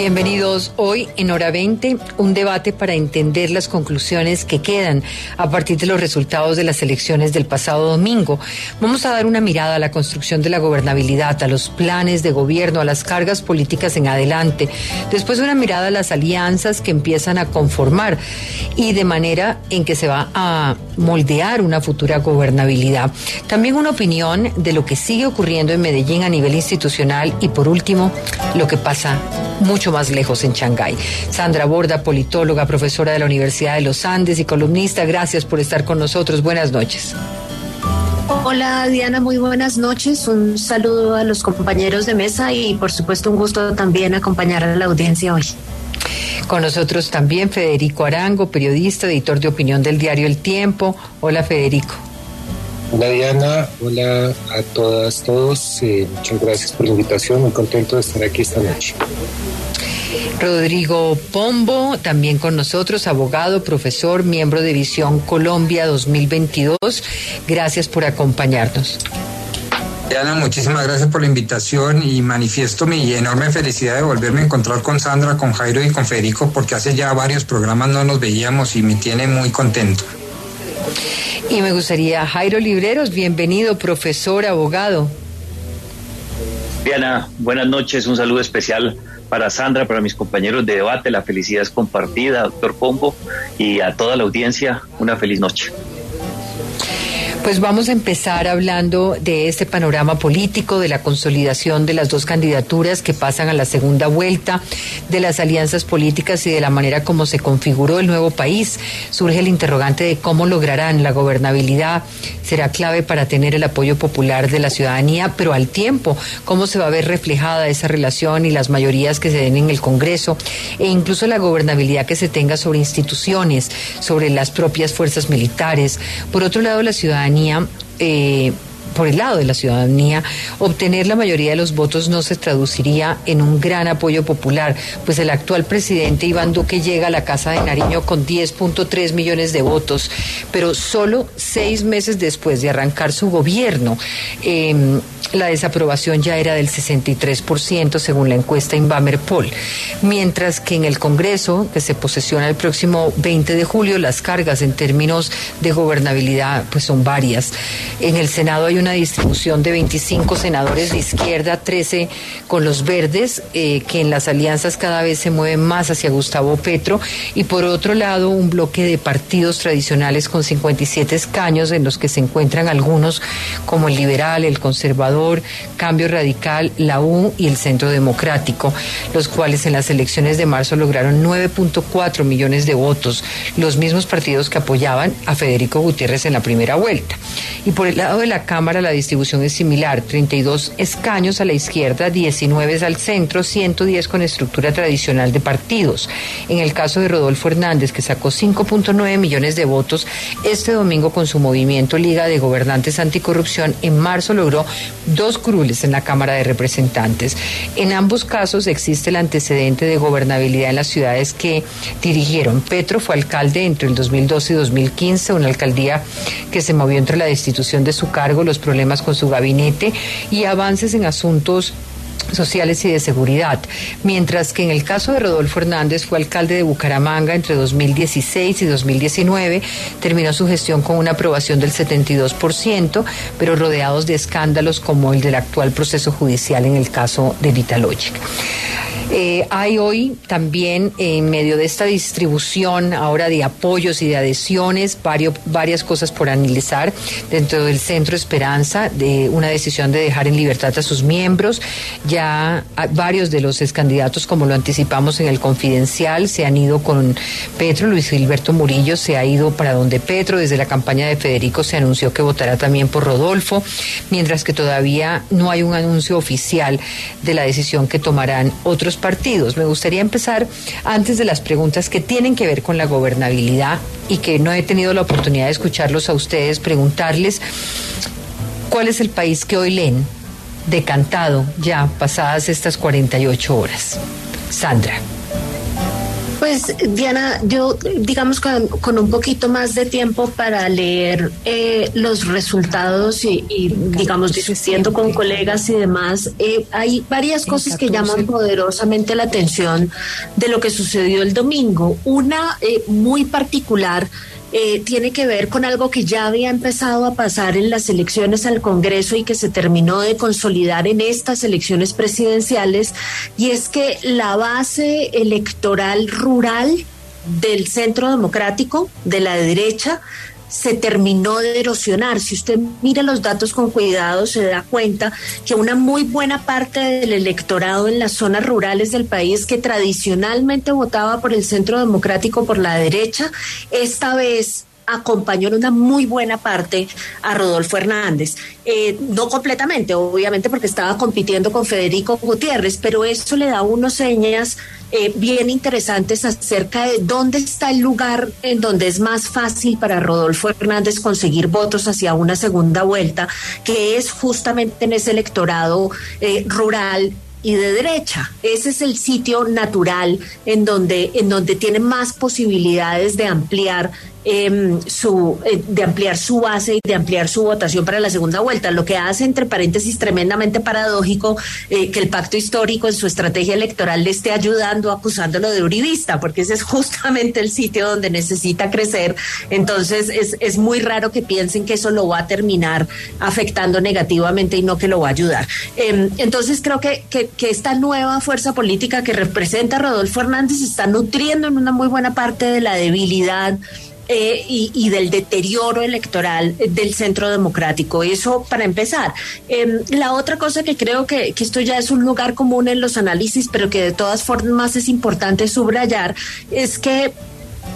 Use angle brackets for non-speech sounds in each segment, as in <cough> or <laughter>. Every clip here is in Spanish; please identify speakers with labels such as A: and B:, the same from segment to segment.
A: Bienvenidos hoy en Hora 20, un debate para entender las conclusiones que quedan a partir de los resultados de las elecciones del pasado domingo. Vamos a dar una mirada a la construcción de la gobernabilidad, a los planes de gobierno, a las cargas políticas en adelante. Después una mirada a las alianzas que empiezan a conformar y de manera en que se va a moldear una futura gobernabilidad. También una opinión de lo que sigue ocurriendo en Medellín a nivel institucional y por último, lo que pasa mucho más lejos en Shanghái. Sandra Borda, politóloga, profesora de la Universidad de los Andes y columnista, gracias por estar con nosotros. Buenas noches.
B: Hola Diana, muy buenas noches. Un saludo a los compañeros de mesa y por supuesto un gusto también acompañar a la audiencia hoy.
A: Con nosotros también Federico Arango, periodista, editor de opinión del diario El Tiempo. Hola Federico.
C: Hola Diana, hola a todas, todos. Eh, muchas gracias por la invitación. Muy contento de estar aquí esta noche.
A: Rodrigo Pombo, también con nosotros, abogado, profesor, miembro de Visión Colombia 2022. Gracias por acompañarnos.
D: Diana, muchísimas gracias por la invitación y manifiesto mi enorme felicidad de volverme a encontrar con Sandra, con Jairo y con Federico, porque hace ya varios programas no nos veíamos y me tiene muy contento.
A: Y me gustaría, Jairo Libreros, bienvenido, profesor, abogado.
E: Diana, buenas noches, un saludo especial para Sandra, para mis compañeros de debate, la felicidad es compartida, doctor Pombo, y a toda la audiencia, una feliz noche.
A: Pues vamos a empezar hablando de este panorama político, de la consolidación de las dos candidaturas que pasan a la segunda vuelta, de las alianzas políticas y de la manera como se configuró el nuevo país. Surge el interrogante de cómo lograrán la gobernabilidad. Será clave para tener el apoyo popular de la ciudadanía, pero al tiempo, cómo se va a ver reflejada esa relación y las mayorías que se den en el Congreso e incluso la gobernabilidad que se tenga sobre instituciones, sobre las propias fuerzas militares. Por otro lado, la ciudadanía eh, por el lado de la ciudadanía, obtener la mayoría de los votos no se traduciría en un gran apoyo popular, pues el actual presidente Iván Duque llega a la Casa de Nariño con 10.3 millones de votos, pero solo seis meses después de arrancar su gobierno. Em, la desaprobación ya era del 63% según la encuesta Inbamer Poll, mientras que en el Congreso, que se posesiona el próximo 20 de julio, las cargas en términos de gobernabilidad pues son varias. En el Senado hay una distribución de 25 senadores de izquierda, 13 con los verdes, eh, que en las alianzas cada vez se mueven más hacia Gustavo Petro, y por otro lado un bloque de partidos tradicionales con 57 escaños en los que se encuentran algunos como el liberal, el conservador, Cambio Radical, la U y el Centro Democrático, los cuales en las elecciones de marzo lograron 9.4 millones de votos, los mismos partidos que apoyaban a Federico Gutiérrez en la primera vuelta. Y por el lado de la Cámara la distribución es similar, 32 escaños a la izquierda, 19 al centro, 110 con estructura tradicional de partidos. En el caso de Rodolfo Hernández, que sacó 5.9 millones de votos, este domingo con su movimiento Liga de Gobernantes Anticorrupción, en marzo logró dos curules en la Cámara de Representantes. En ambos casos existe el antecedente de gobernabilidad en las ciudades que dirigieron. Petro fue alcalde entre el 2012 y 2015, una alcaldía que se movió entre la destitución de su cargo, los problemas con su gabinete y avances en asuntos sociales y de seguridad, mientras que en el caso de Rodolfo Hernández fue alcalde de Bucaramanga entre 2016 y 2019, terminó su gestión con una aprobación del 72%, pero rodeados de escándalos como el del actual proceso judicial en el caso de Vitalogic. Eh, hay hoy también en medio de esta distribución ahora de apoyos y de adhesiones varias cosas por analizar dentro del Centro Esperanza de una decisión de dejar en libertad a sus miembros. Ya varios de los candidatos, como lo anticipamos en el confidencial, se han ido con Petro. Luis Gilberto Murillo se ha ido para donde Petro. Desde la campaña de Federico se anunció que votará también por Rodolfo, mientras que todavía no hay un anuncio oficial de la decisión que tomarán otros partidos. Me gustaría empezar antes de las preguntas que tienen que ver con la gobernabilidad y que no he tenido la oportunidad de escucharlos a ustedes, preguntarles ¿Cuál es el país que hoy leen? Decantado ya pasadas estas 48 horas. Sandra.
B: Pues Diana, yo digamos con, con, un poquito más de tiempo para leer eh, los resultados y, y, digamos discutiendo con colegas y demás, eh, hay varias cosas que llaman poderosamente la atención de lo que sucedió el domingo. Una eh, muy particular eh, tiene que ver con algo que ya había empezado a pasar en las elecciones al Congreso y que se terminó de consolidar en estas elecciones presidenciales, y es que la base electoral rural del centro democrático, de la derecha, se terminó de erosionar. Si usted mira los datos con cuidado, se da cuenta que una muy buena parte del electorado en las zonas rurales del país que tradicionalmente votaba por el centro democrático, por la derecha, esta vez acompañó en una muy buena parte a Rodolfo Hernández. Eh, no completamente, obviamente, porque estaba compitiendo con Federico Gutiérrez, pero eso le da unos señas eh, bien interesantes acerca de dónde está el lugar en donde es más fácil para Rodolfo Hernández conseguir votos hacia una segunda vuelta, que es justamente en ese electorado eh, rural y de derecha. Ese es el sitio natural en donde, en donde tiene más posibilidades de ampliar su, eh, de ampliar su base y de ampliar su votación para la segunda vuelta, lo que hace, entre paréntesis, tremendamente paradójico eh, que el pacto histórico en su estrategia electoral le esté ayudando acusándolo de uribista, porque ese es <laughs> justamente el sitio donde necesita crecer. Entonces, es, es muy raro que piensen que eso lo va a terminar afectando negativamente y no que lo va a ayudar. Em, entonces, creo que, que, que esta nueva fuerza política que representa Rodolfo Hernández está nutriendo en una muy buena parte de la debilidad eh, y, del deterioro electoral del centro democrático. Eso para empezar. Em, la otra cosa que creo que, que, esto ya es un lugar común en los análisis, pero que de todas formas es importante subrayar, es que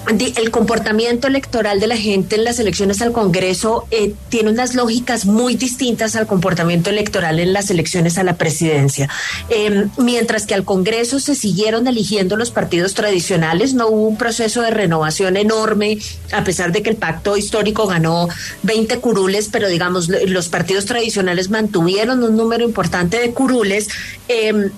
B: el comportamiento electoral de la gente en las elecciones al Congreso eh, tiene unas lógicas muy distintas al comportamiento electoral en las elecciones a la presidencia. Eh, mientras que al Congreso se siguieron eligiendo los partidos tradicionales, no hubo un proceso de renovación enorme, a pesar de que el pacto histórico ganó 20 curules, pero digamos, los partidos tradicionales mantuvieron un número importante de curules. Eh,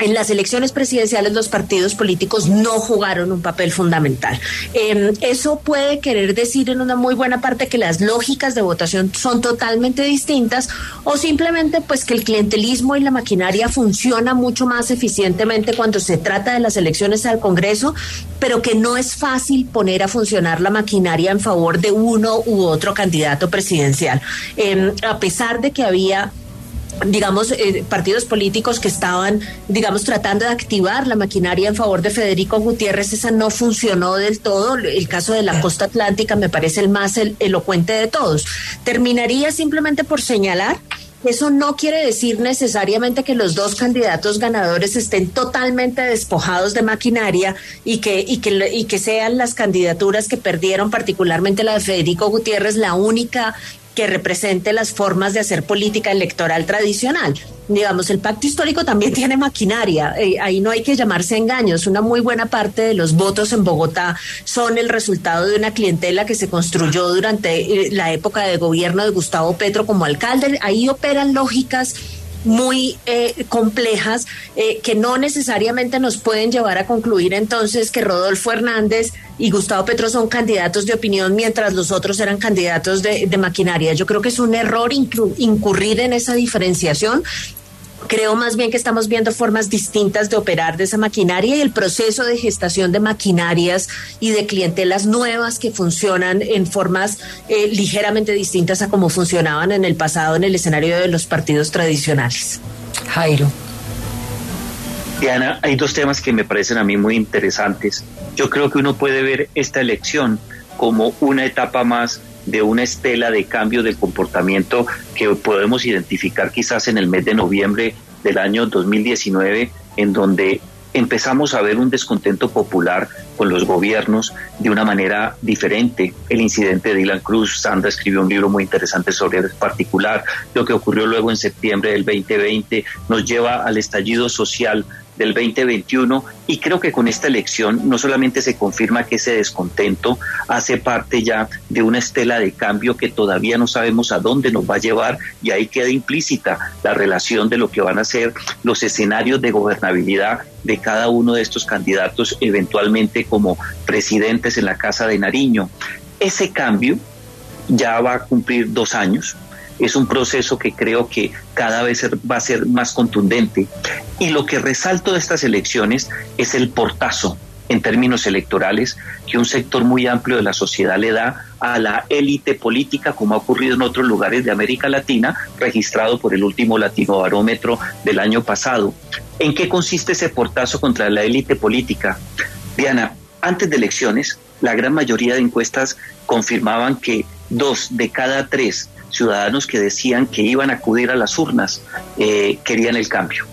B: en las elecciones presidenciales los partidos políticos no jugaron un papel fundamental. Eh, eso puede querer decir en una muy buena parte que las lógicas de votación son totalmente distintas o simplemente pues que el clientelismo y la maquinaria funciona mucho más eficientemente cuando se trata de las elecciones al Congreso, pero que no es fácil poner a funcionar la maquinaria en favor de uno u otro candidato presidencial. Eh, a pesar de que había digamos, eh, partidos políticos que estaban, digamos, tratando de activar la maquinaria en favor de Federico Gutiérrez, esa no funcionó del todo. El caso de la costa atlántica me parece el más elocuente de todos. Terminaría simplemente por señalar eso no quiere decir necesariamente que los dos candidatos ganadores estén totalmente despojados de maquinaria y que, y que, y que sean las candidaturas que perdieron, particularmente la de Federico Gutiérrez, la única que represente las formas de hacer política electoral tradicional. Digamos, el pacto histórico también <laughs> tiene maquinaria, eh, ahí no hay que llamarse engaños. Una muy buena parte de los votos en Bogotá son el resultado de una clientela que se construyó durante eh, la época de gobierno de Gustavo Petro como alcalde. Ahí operan lógicas muy eh, complejas eh, que no necesariamente nos pueden llevar a concluir entonces que Rodolfo Hernández y Gustavo Petro son candidatos de opinión mientras los otros eran candidatos de, de maquinaria. Yo creo que es un error incurrir en esa diferenciación Creo más bien que estamos viendo formas distintas de operar de esa maquinaria y el proceso de gestación de maquinarias y de clientelas nuevas que funcionan en formas eh, ligeramente distintas a como funcionaban en el pasado en el escenario de los partidos tradicionales.
A: Jairo.
E: Diana, hay dos temas que me parecen a mí muy interesantes. Yo creo que uno puede ver esta elección como una etapa más de una estela de cambio de comportamiento que podemos identificar quizás en el mes de noviembre del año 2019, en donde empezamos a ver un descontento popular con los gobiernos de una manera diferente. El incidente de Dylan Cruz, Sandra escribió un libro muy interesante sobre el particular. Lo que ocurrió luego en septiembre del 2020 nos lleva al estallido social del 2021 y creo que con esta elección no solamente se confirma que ese descontento hace parte ya de una estela de cambio que todavía no sabemos a dónde nos va a llevar y ahí queda implícita la relación de lo que van a ser los escenarios de gobernabilidad de cada uno de estos candidatos eventualmente como presidentes en la Casa de Nariño. Ese cambio ya va a cumplir dos años es un proceso que creo que cada vez va a ser más contundente. Y lo que resalto de estas elecciones es el portazo en términos electorales que un sector muy amplio de la sociedad le da a la élite política, como ha ocurrido en otros lugares de América Latina, registrado por el último Latino Barómetro del año pasado. ¿En qué consiste ese portazo contra la élite política? Diana, antes de elecciones, la gran mayoría de encuestas confirmaban que dos de cada tres ciudadanos que decían que iban a acudir a las urnas eh, querían el cambio.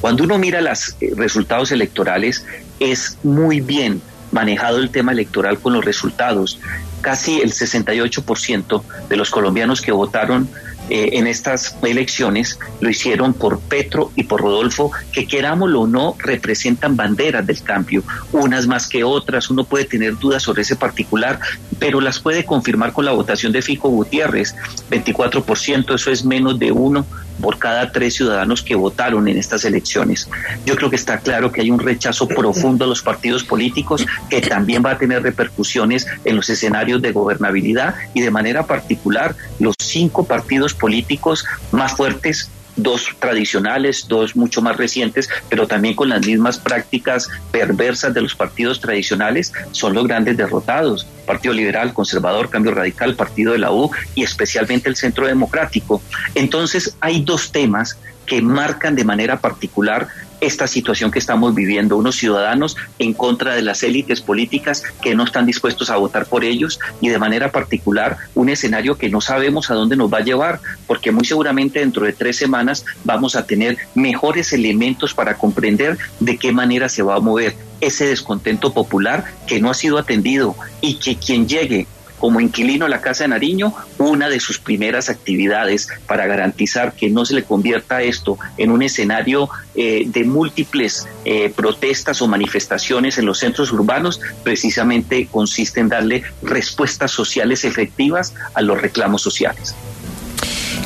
E: Cuando uno mira los eh, resultados electorales, es muy bien manejado el tema electoral con los resultados. Casi el 68% de los colombianos que votaron eh, en estas elecciones lo hicieron por Petro y por Rodolfo, que querámoslo o no, representan banderas del cambio, unas más que otras, uno puede tener dudas sobre ese particular, pero las puede confirmar con la votación de Fico Gutiérrez, 24%, eso es menos de uno por cada tres ciudadanos que votaron en estas elecciones. Yo creo que está claro que hay un rechazo profundo a los partidos políticos que también va a tener repercusiones en los escenarios de gobernabilidad y de manera particular los cinco partidos políticos más fuertes dos tradicionales, dos mucho más recientes, pero también con las mismas prácticas perversas de los partidos tradicionales, son los grandes derrotados. Partido Liberal, Conservador, Cambio Radical, Partido de la U y especialmente el Centro Democrático. Entonces hay dos temas que marcan de manera particular esta situación que estamos viviendo, unos ciudadanos en contra de las élites políticas que no están dispuestos a votar por ellos y de manera particular un escenario que no sabemos a dónde nos va a llevar, porque muy seguramente dentro de tres semanas vamos a tener mejores elementos para comprender de qué manera se va a mover ese descontento popular que no ha sido atendido y que quien llegue como inquilino de la Casa de Nariño, una de sus primeras actividades para garantizar que no se le convierta esto en un escenario eh, de múltiples eh, protestas o manifestaciones en los centros urbanos, precisamente consiste en darle respuestas sociales efectivas a los reclamos sociales.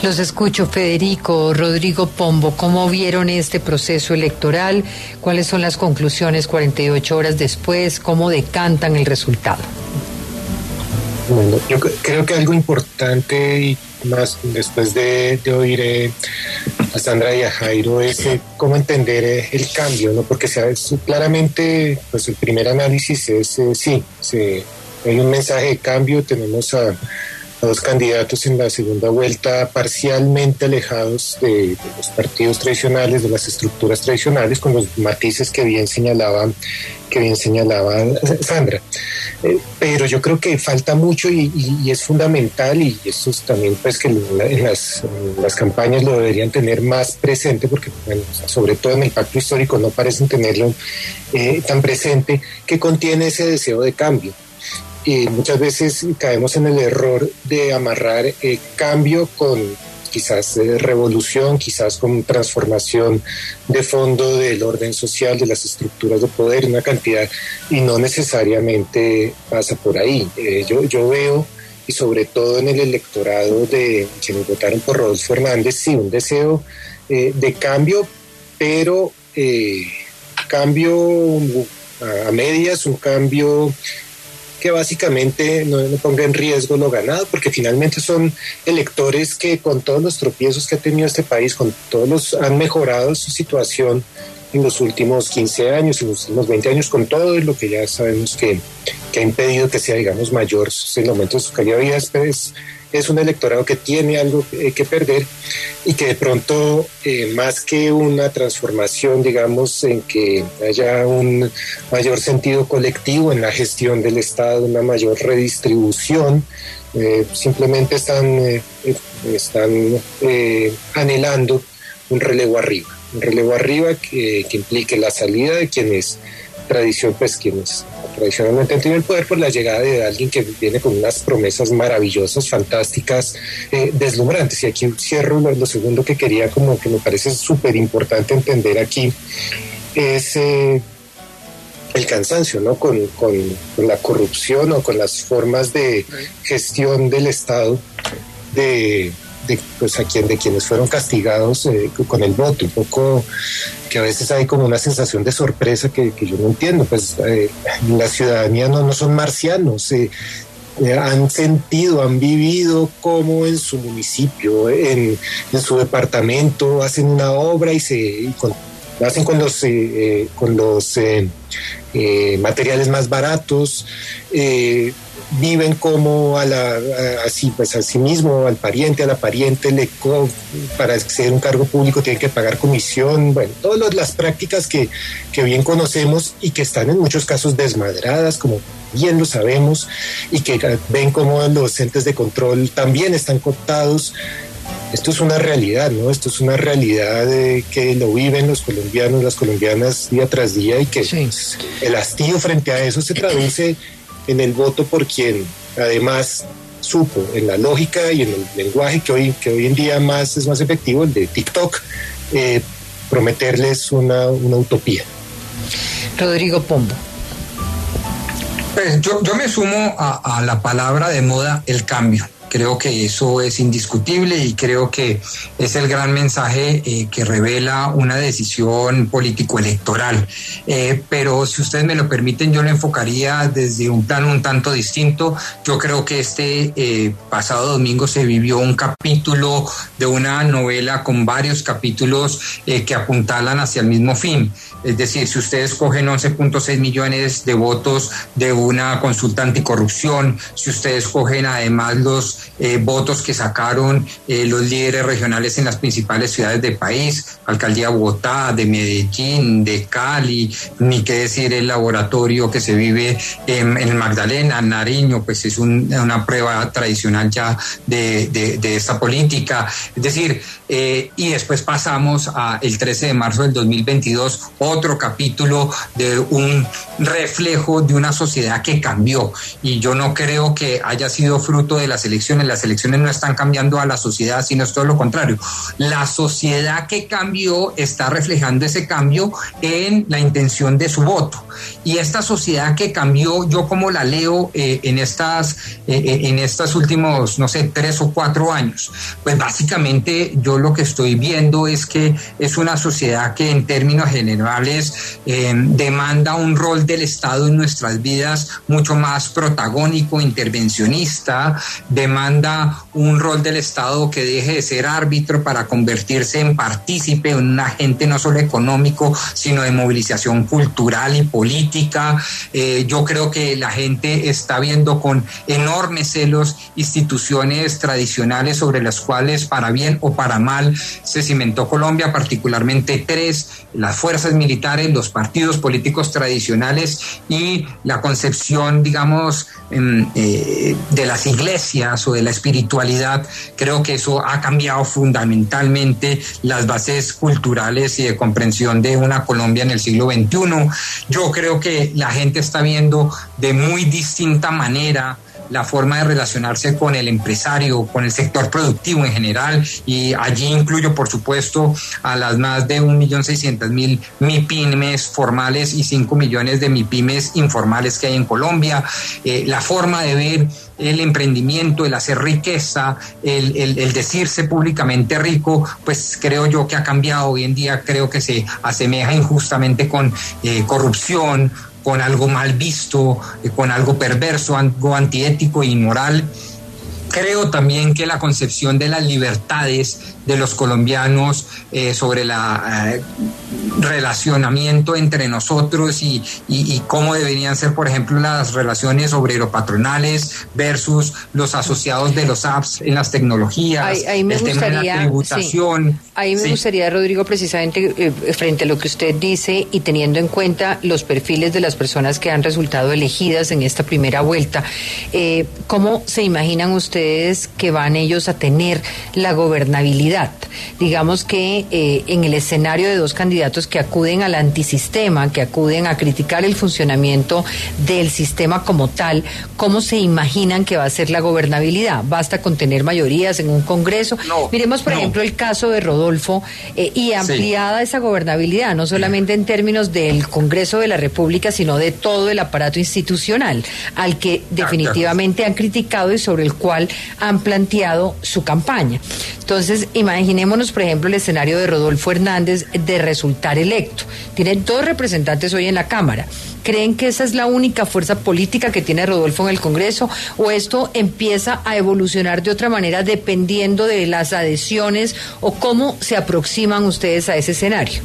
A: Los escucho, Federico, Rodrigo Pombo. ¿Cómo vieron este proceso electoral? ¿Cuáles son las conclusiones 48 horas después? ¿Cómo decantan el resultado?
C: Bueno, yo creo que algo importante y más después de, oír eh, a Sandra y a Jairo es eh, cómo entender eh, el cambio, ¿no? Porque claramente, pues el primer análisis es sí, hay un mensaje de cambio, tenemos a, dos candidatos en la segunda vuelta parcialmente alejados de, los partidos tradicionales, de las estructuras tradicionales, con los matices que bien señalaba, que bien señalaba Sandra. Eh, pero yo creo que falta mucho y, es fundamental y eso es también pues que en las, las, campañas lo deberían tener más presente porque sobre todo en el pacto histórico no parecen tenerlo eh, tan presente que contiene ese deseo de cambio y muchas veces caemos en el error de amarrar eh, cambio con quizás eh, revolución, quizás con transformación de fondo del orden social, de las estructuras de poder, una cantidad, y no necesariamente pasa por ahí. Eh, yo, yo veo, y sobre todo en el electorado de quienes votaron por Rodolfo Fernández, sí, un deseo de cambio, pero cambio a medias, un cambio que básicamente no, ponga en riesgo lo ganado, porque finalmente son electores que con todos los tropiezos que ha tenido este país, con todos los han mejorado su situación en los últimos 15 años, en los últimos 20 años, con todo lo que ya sabemos que, que ha impedido que sea, digamos, mayor el momento de su calidad de vida, es, es un electorado que tiene algo que perder y que de pronto, eh, más que una transformación, digamos, en que haya un mayor sentido colectivo en la gestión del Estado, una mayor redistribución, eh, simplemente están, eh, están anhelando un relevo arriba, un relevo arriba que, que implique la salida de quienes tradición, pues quienes tradicionalmente han tenido el poder por la llegada de alguien que viene con unas promesas maravillosas, fantásticas, eh, deslumbrantes. Y aquí cierro lo, segundo que quería, como que me parece súper importante entender aquí, es eh, el cansancio, ¿no? Con, con, la corrupción o con las formas de gestión del Estado de, de, pues, a quien, de quienes fueron castigados eh, con el voto, un poco que a veces hay como una sensación de sorpresa que, yo no entiendo, pues eh, la ciudadanía no, no son marcianos, eh, han sentido, han vivido como en su municipio, en su departamento, hacen una obra y se hacen con los, con los materiales más baratos, viven como a la así pues a sí mismo al pariente a la pariente le para acceder a un cargo público tienen que pagar comisión bueno todas las prácticas que, que bien conocemos y que están en muchos casos desmadradas como bien lo sabemos y que ven como los entes de control también están cooptados esto es una realidad, ¿no? Esto es una realidad que lo viven los colombianos, las colombianas día tras día y que pues, el hastío frente a eso se traduce en el voto por quien además supo en la lógica y en el lenguaje que hoy, que hoy en día más es más efectivo, el de TikTok, eh, prometerles una, utopía.
A: Rodrigo Pombo.
D: Pues yo, me sumo a la palabra de moda el cambio. Creo que eso es indiscutible y creo que es el gran mensaje eh, que revela una decisión político-electoral. Eh, pero si ustedes me lo permiten, yo lo enfocaría desde un plano un tanto distinto. Yo creo que este eh, pasado domingo se vivió un capítulo de una novela con varios capítulos que apuntalan hacia el mismo fin. Es decir, si ustedes cogen 11.6 millones de votos de una consulta anticorrupción, si ustedes cogen además los eh, votos que sacaron eh, los líderes regionales en las principales ciudades del país, alcaldía de Bogotá, de Medellín, de Cali, ni qué decir el laboratorio que se vive en, el Magdalena, Nariño, pues es una prueba tradicional ya de, de, esta política. Es decir, eh, y después pasamos a el 13 de marzo del 2022, otro capítulo de un reflejo de una sociedad que cambió. Y yo no creo que haya sido fruto de las elecciones las elecciones no están cambiando a la sociedad, sino es todo lo contrario. La sociedad que cambió está reflejando ese cambio en la intención de su voto. Y esta sociedad que cambió, yo como la leo eh, en estas, eh, eh, en estos últimos, no sé, tres o cuatro años, pues básicamente yo lo que estoy viendo es que es una sociedad que en términos generales demanda un rol del Estado en nuestras vidas mucho más protagónico, intervencionista, demanda un rol del Estado que deje de ser árbitro para convertirse en partícipe, en un agente no solo económico, sino de movilización cultural y política. Eh, yo creo que la gente está viendo con enormes celos instituciones tradicionales sobre las cuales, para bien o para mal, se cimentó Colombia, particularmente tres, las fuerzas militares, los partidos políticos tradicionales y la concepción, digamos, em, eh, de las iglesias o de la espiritualidad, creo que eso ha cambiado fundamentalmente las bases culturales y de comprensión de una Colombia en el siglo XXI. Yo creo que la gente está viendo de muy distinta manera la forma de relacionarse con el empresario, con el sector productivo en general, y allí incluyo, por supuesto, a las más de 1.600.000 MIPIMES formales y 5 millones de MIPIMES informales que hay en Colombia, eh, la forma de ver el emprendimiento, el hacer riqueza, el, decirse públicamente rico, pues creo yo que ha cambiado. Hoy en día creo que se asemeja injustamente con eh, corrupción, con algo mal visto, eh, con algo perverso, algo antiético e inmoral. Creo también que la concepción de las libertades de los colombianos eh, sobre el eh, relacionamiento entre nosotros y, cómo deberían ser, por ejemplo, las relaciones obrero-patronales versus los asociados de los apps en las tecnologías,
A: el tema de la tributación. Ahí me gustaría, Rodrigo, precisamente eh, frente a lo que usted dice y teniendo en cuenta los perfiles de las personas que han resultado elegidas en esta primera vuelta, ¿cómo se imaginan ustedes que van ellos a tener la gobernabilidad? Digamos que eh, en el escenario de dos candidatos que acuden al antisistema, que acuden a criticar el funcionamiento del sistema como tal, ¿cómo se imaginan que va a ser la gobernabilidad? ¿Basta con tener mayorías en un Congreso? Miremos, por ejemplo, el caso de Rodolfo eh, y ampliada esa gobernabilidad, no solamente en términos del Congreso de la República, sino de todo el aparato institucional, al que definitivamente han criticado y sobre el cual han planteado su campaña. Entonces, imaginémonos, por ejemplo, el escenario de Rodolfo Hernández de resultar electo. Tienen dos representantes hoy en la Cámara. ¿Creen que esa es la única fuerza política que tiene Rodolfo en el Congreso o esto empieza a evolucionar de otra manera dependiendo de las adhesiones o cómo se aproximan ustedes a ese escenario?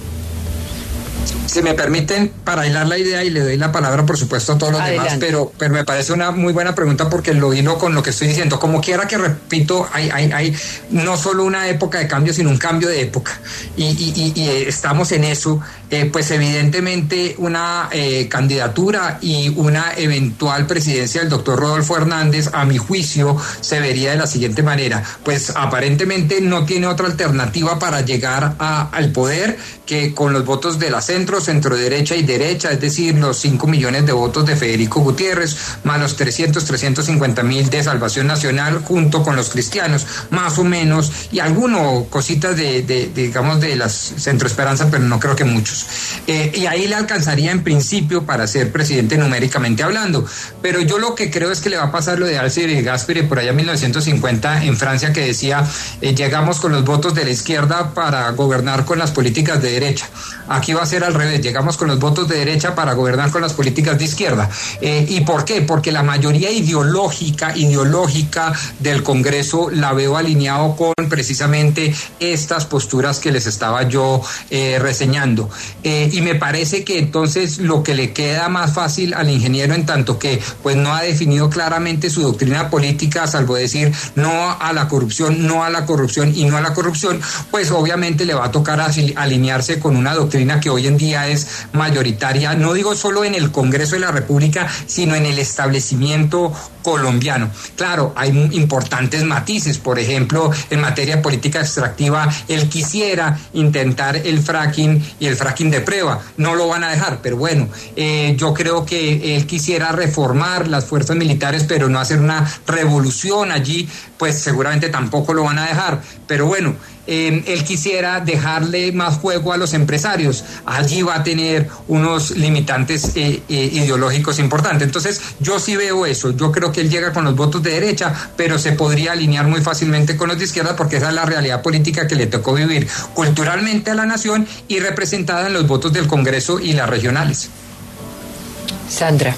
D: Si me permiten, para hilar la idea y le doy la palabra, por supuesto, a todos los demás, pero, pero me parece una muy buena pregunta porque lo hilo con lo que estoy diciendo. Como quiera que repito, hay, hay, hay no solo una época de cambio, sino un cambio de época. Y, y, y, estamos en eso. Eh, pues evidentemente una eh, candidatura y una eventual presidencia del doctor Rodolfo Hernández, a mi juicio, se vería de la siguiente manera. Pues aparentemente no tiene otra alternativa para llegar a, al poder que con los votos de la centro, centro derecha y derecha, es decir, los 5 millones de votos de Federico Gutiérrez, más los 300, 350 mil de Salvación Nacional, junto con los cristianos, más o menos, y algunos cositas de, de, digamos, de las Centro Esperanza, pero no creo que muchos. Eh, y ahí le alcanzaría en principio para ser presidente numéricamente hablando. Pero yo lo que creo es que le va a pasar lo de Alcide Gasperi por allá en 1950 en Francia, que decía, eh, llegamos con los votos de la izquierda para gobernar con las políticas de derecha. Aquí va a ser al revés, llegamos con los votos de derecha para gobernar con las políticas de izquierda. Eh, ¿Y por qué? Porque la mayoría ideológica, ideológica del Congreso la veo alineado con precisamente estas posturas que les estaba yo reseñando. Eh, y me parece que entonces lo que le queda más fácil al ingeniero en tanto que pues no ha definido claramente su doctrina política, salvo decir no a la corrupción, no a la corrupción y no a la corrupción, pues obviamente le va a tocar alinearse con una doctrina que hoy en día es mayoritaria, no digo solo en el Congreso de la República, sino en el establecimiento colombiano. Claro, hay importantes matices, por ejemplo, en materia política extractiva, él quisiera intentar el fracking y el fracking de prueba, no lo van a dejar, pero bueno, eh, yo creo que él quisiera reformar las fuerzas militares, pero no hacer una revolución allí, pues seguramente tampoco lo van a dejar, pero bueno, él quisiera dejarle más juego a los empresarios. Allí va a tener unos limitantes eh, eh, ideológicos importantes. Entonces, yo sí veo eso. Yo creo que él llega con los votos de derecha, pero se podría alinear muy fácilmente con los de izquierda porque esa es la realidad política que le tocó vivir culturalmente a la nación y representada en los votos del Congreso y las regionales.
A: Sandra.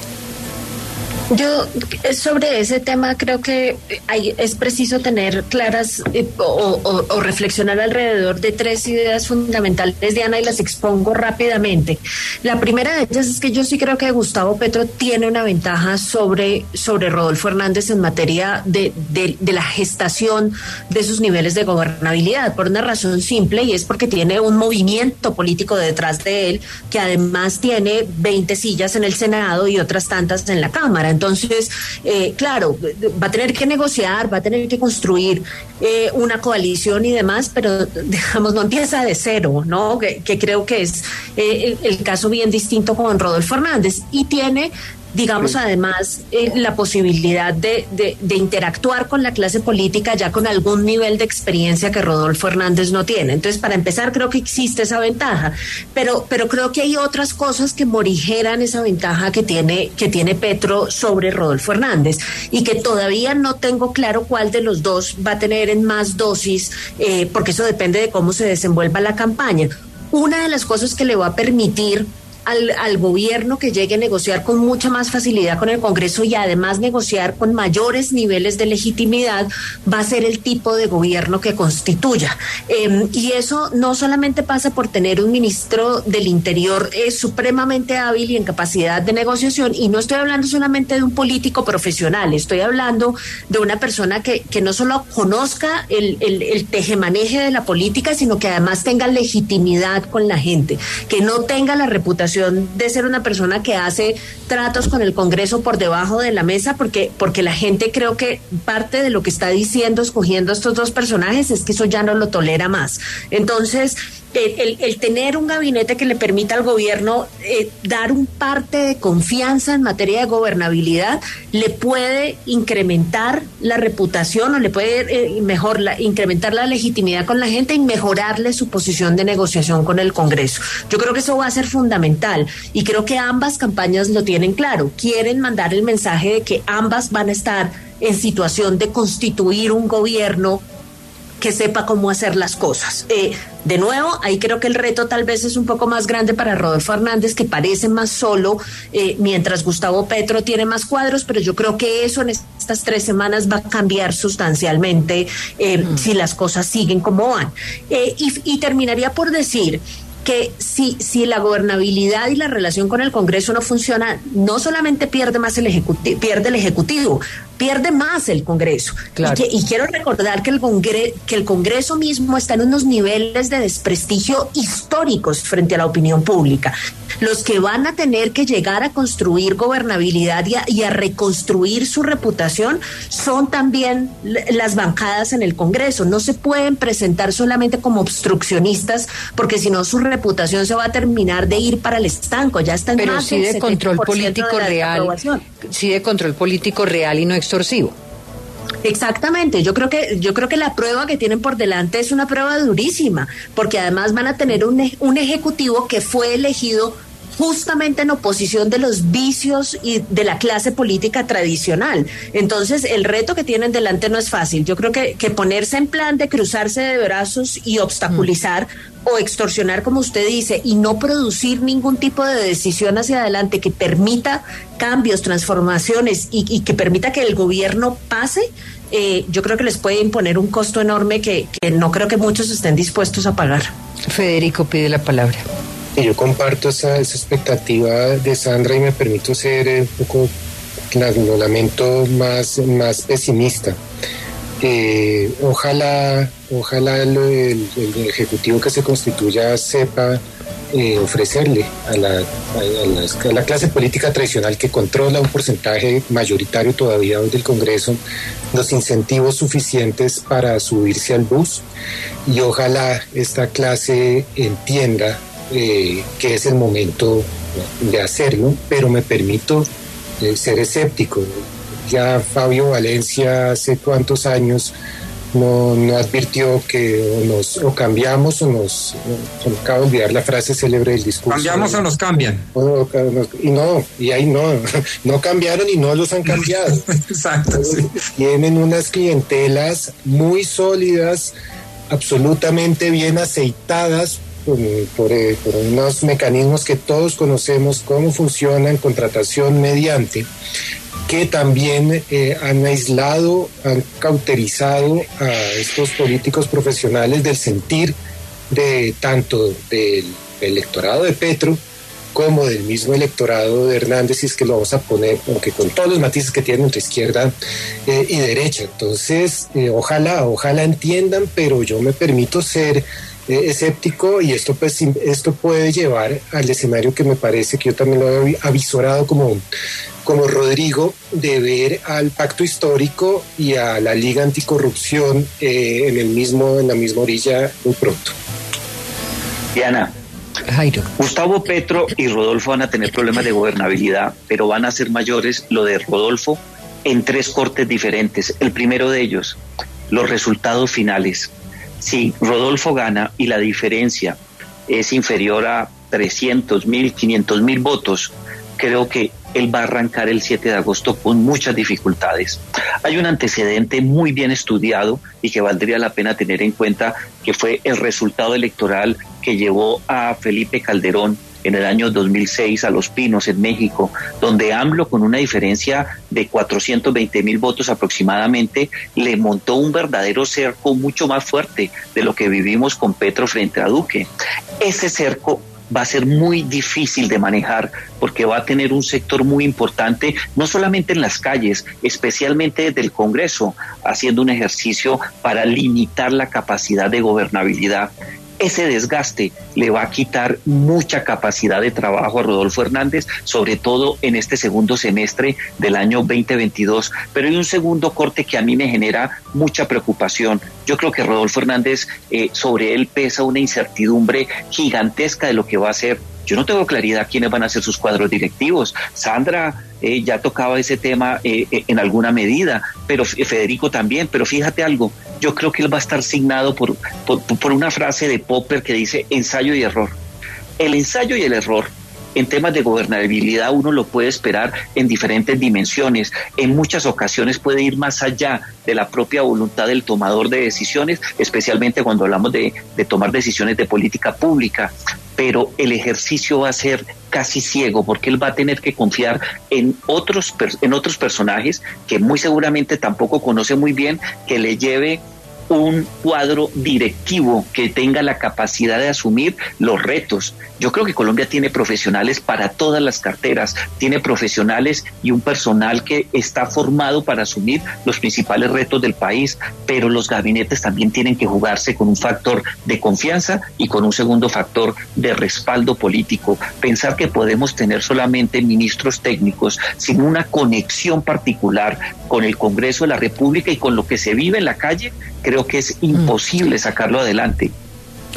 B: Yo sobre ese tema creo que hay, es preciso tener claras eh, o, reflexionar alrededor de tres ideas fundamentales, Diana, y las expongo rápidamente. La primera de ellas es que yo sí creo que Gustavo Petro tiene una ventaja sobre, sobre Rodolfo Hernández en materia de, de la gestación de sus niveles de gobernabilidad, por una razón simple, y es porque tiene un movimiento político detrás de él que además tiene 20 sillas en el Senado y otras tantas en la Cámara. Entonces, eh, claro, va a tener que negociar, va a tener que construir eh, una coalición y demás, pero <laughs> digamos, no empieza de cero, ¿no? Que, creo que es eh, el caso bien distinto con Rodolfo Hernández. Y tiene digamos además eh, la posibilidad de, de, interactuar con la clase política ya con algún nivel de experiencia que Rodolfo Hernández no tiene. Entonces, para empezar, creo que existe esa ventaja, pero, pero creo que hay otras cosas que morigeran esa ventaja que tiene, que tiene Petro sobre Rodolfo Hernández y que todavía no tengo claro cuál de los dos va a tener en más dosis, eh, porque eso depende de cómo se desenvuelva la campaña. Una de las cosas que le va a permitir al, al, gobierno que llegue a negociar con mucha más facilidad con el Congreso y además negociar con mayores niveles de legitimidad va a ser el tipo de gobierno que constituya. Em, y eso no solamente pasa por tener un ministro del Interior eh, supremamente hábil y en capacidad de negociación, y no estoy hablando solamente de un político profesional, estoy hablando de una persona que, que no solo conozca el, el, el tejemaneje de la política, sino que además tenga legitimidad con la gente, que no tenga la reputación de ser una persona que hace tratos con el Congreso por debajo de la mesa, porque, porque la gente creo que parte de lo que está diciendo, escogiendo estos dos personajes, es que eso ya no lo tolera más. Entonces, el, tener un gabinete que le permita al gobierno eh, dar un parte de confianza en materia de gobernabilidad le puede incrementar la reputación o le puede eh, mejor incrementar la legitimidad con la gente y mejorarle su posición de negociación con el Congreso. Yo creo que eso va a ser fundamental y creo que ambas campañas lo tienen claro. Quieren mandar el mensaje de que ambas van a estar en situación de constituir un gobierno que sepa cómo hacer las cosas. Eh, de nuevo, ahí creo que el reto tal vez es un poco más grande para Rodolfo Hernández, que parece más solo, eh, mientras Gustavo Petro tiene más cuadros, pero yo creo que eso en estas tres semanas va a cambiar sustancialmente eh, mm. si las cosas siguen como van. y, y terminaría por decir que si, si la gobernabilidad y la relación con el Congreso no funciona, no solamente pierde más el ejecutivo, pierde el Ejecutivo, pierde más el Congreso. Y, quiero recordar que el, que el Congreso mismo está en unos niveles de desprestigio históricos frente a la opinión pública. Los que van a tener que llegar a construir gobernabilidad y a, reconstruir su reputación son también las bancadas en el Congreso. No se pueden presentar solamente como obstruccionistas porque si no su reputación se va a terminar de ir para el estanco. Ya está en
A: Pero más sí de control político real. Sí de control político real y no extorsivo.
B: Exactamente, yo creo que yo creo que la prueba que tienen por delante es una prueba durísima, porque además van a tener un, un ejecutivo que fue elegido justamente en oposición de los vicios y de la clase política tradicional. Entonces, el reto que tienen delante no es fácil. Yo creo que, que ponerse en plan de cruzarse de brazos y obstaculizar o extorsionar, como usted dice, y no producir ningún tipo de decisión hacia adelante que permita cambios, transformaciones y, que permita que el gobierno pase, eh, yo creo que les puede imponer un costo enorme que, que no creo que muchos estén dispuestos a pagar.
A: Federico pide la palabra.
C: Yo comparto esa, expectativa de Sandra y me permito ser un poco, lo lamento, más, más pesimista. Eh, ojalá, ojalá el, ejecutivo que se constituya sepa eh, ofrecerle a la, a, la, clase política tradicional que controla un porcentaje mayoritario todavía del Congreso los incentivos suficientes para subirse al bus y ojalá esta clase entienda eh, que es el momento de hacerlo, pero me permito ser escéptico ya Fabio Valencia hace cuántos años no, no advirtió que o, nos, o cambiamos o nos, acabo de olvidar la frase célebre del discurso.
D: Cambiamos o nos cambian.
C: y no, y ahí no, <laughs> no cambiaron y no los han cambiado. <laughs>
D: Exacto.
C: Tienen unas clientelas muy sólidas, absolutamente bien aceitadas por, eh, por, unos mecanismos que todos conocemos cómo funcionan, contratación mediante, que también eh, han aislado, han cauterizado a estos políticos profesionales del sentir de tanto del electorado de Petro como del mismo electorado de Hernández, y es que lo vamos a poner, aunque con todos los matices que tiene entre izquierda eh, y derecha. Entonces, eh, ojalá, ojalá entiendan, pero yo me permito ser escéptico y esto pues esto puede llevar al escenario que me parece que yo también lo he avisorado como como Rodrigo de ver al pacto histórico y a la Liga Anticorrupción eh, en el mismo en la misma orilla muy pronto.
E: Diana. Gustavo Petro y Rodolfo van a tener problemas de gobernabilidad, pero van a ser mayores lo de Rodolfo en tres cortes diferentes. El primero de ellos, los resultados finales. Si Rodolfo gana y la diferencia es inferior a 300 mil, 500 mil votos, creo que él va a arrancar el 7 de agosto con muchas dificultades. Hay un antecedente muy bien estudiado y que valdría la pena tener en cuenta que fue el resultado electoral que llevó a Felipe Calderón en el año 2006 a Los Pinos en México, donde AMLO con una diferencia de 420 mil votos aproximadamente le montó un verdadero cerco mucho más fuerte de lo que vivimos con Petro frente a Duque. Ese cerco va a ser muy difícil de manejar porque va a tener un sector muy importante, no solamente en las calles, especialmente desde el Congreso, haciendo un ejercicio para limitar la capacidad de gobernabilidad. Ese desgaste le va a quitar mucha capacidad de trabajo a Rodolfo Hernández, sobre todo en este segundo semestre del año 2022. Pero hay un segundo corte que a mí me genera mucha preocupación. Yo creo que Rodolfo Hernández, eh, sobre él pesa una incertidumbre gigantesca de lo que va a ser yo no tengo claridad quiénes van a ser sus cuadros directivos. Sandra eh, ya tocaba ese tema eh, eh, en alguna medida, pero Federico también. Pero fíjate algo, yo creo que él va a estar signado por, por, una frase de Popper que dice ensayo y error. El ensayo y el error en temas de gobernabilidad uno lo puede esperar en diferentes dimensiones. En muchas ocasiones puede ir más allá de la propia voluntad del tomador de decisiones, especialmente cuando hablamos de, tomar decisiones de política pública pero el ejercicio va a ser casi ciego porque él va a tener que confiar en otros en otros personajes que muy seguramente tampoco conoce muy bien que le lleve un cuadro directivo que tenga la capacidad de asumir los retos. Yo creo que Colombia tiene profesionales para todas las carteras, tiene profesionales y un personal que está formado para asumir los principales retos del país, pero los gabinetes también tienen que jugarse con un factor de confianza y con un segundo factor de respaldo político. Pensar que podemos tener solamente ministros técnicos sin una conexión particular con el Congreso de la República y con lo que se vive en la calle, creo que es imposible sacarlo adelante.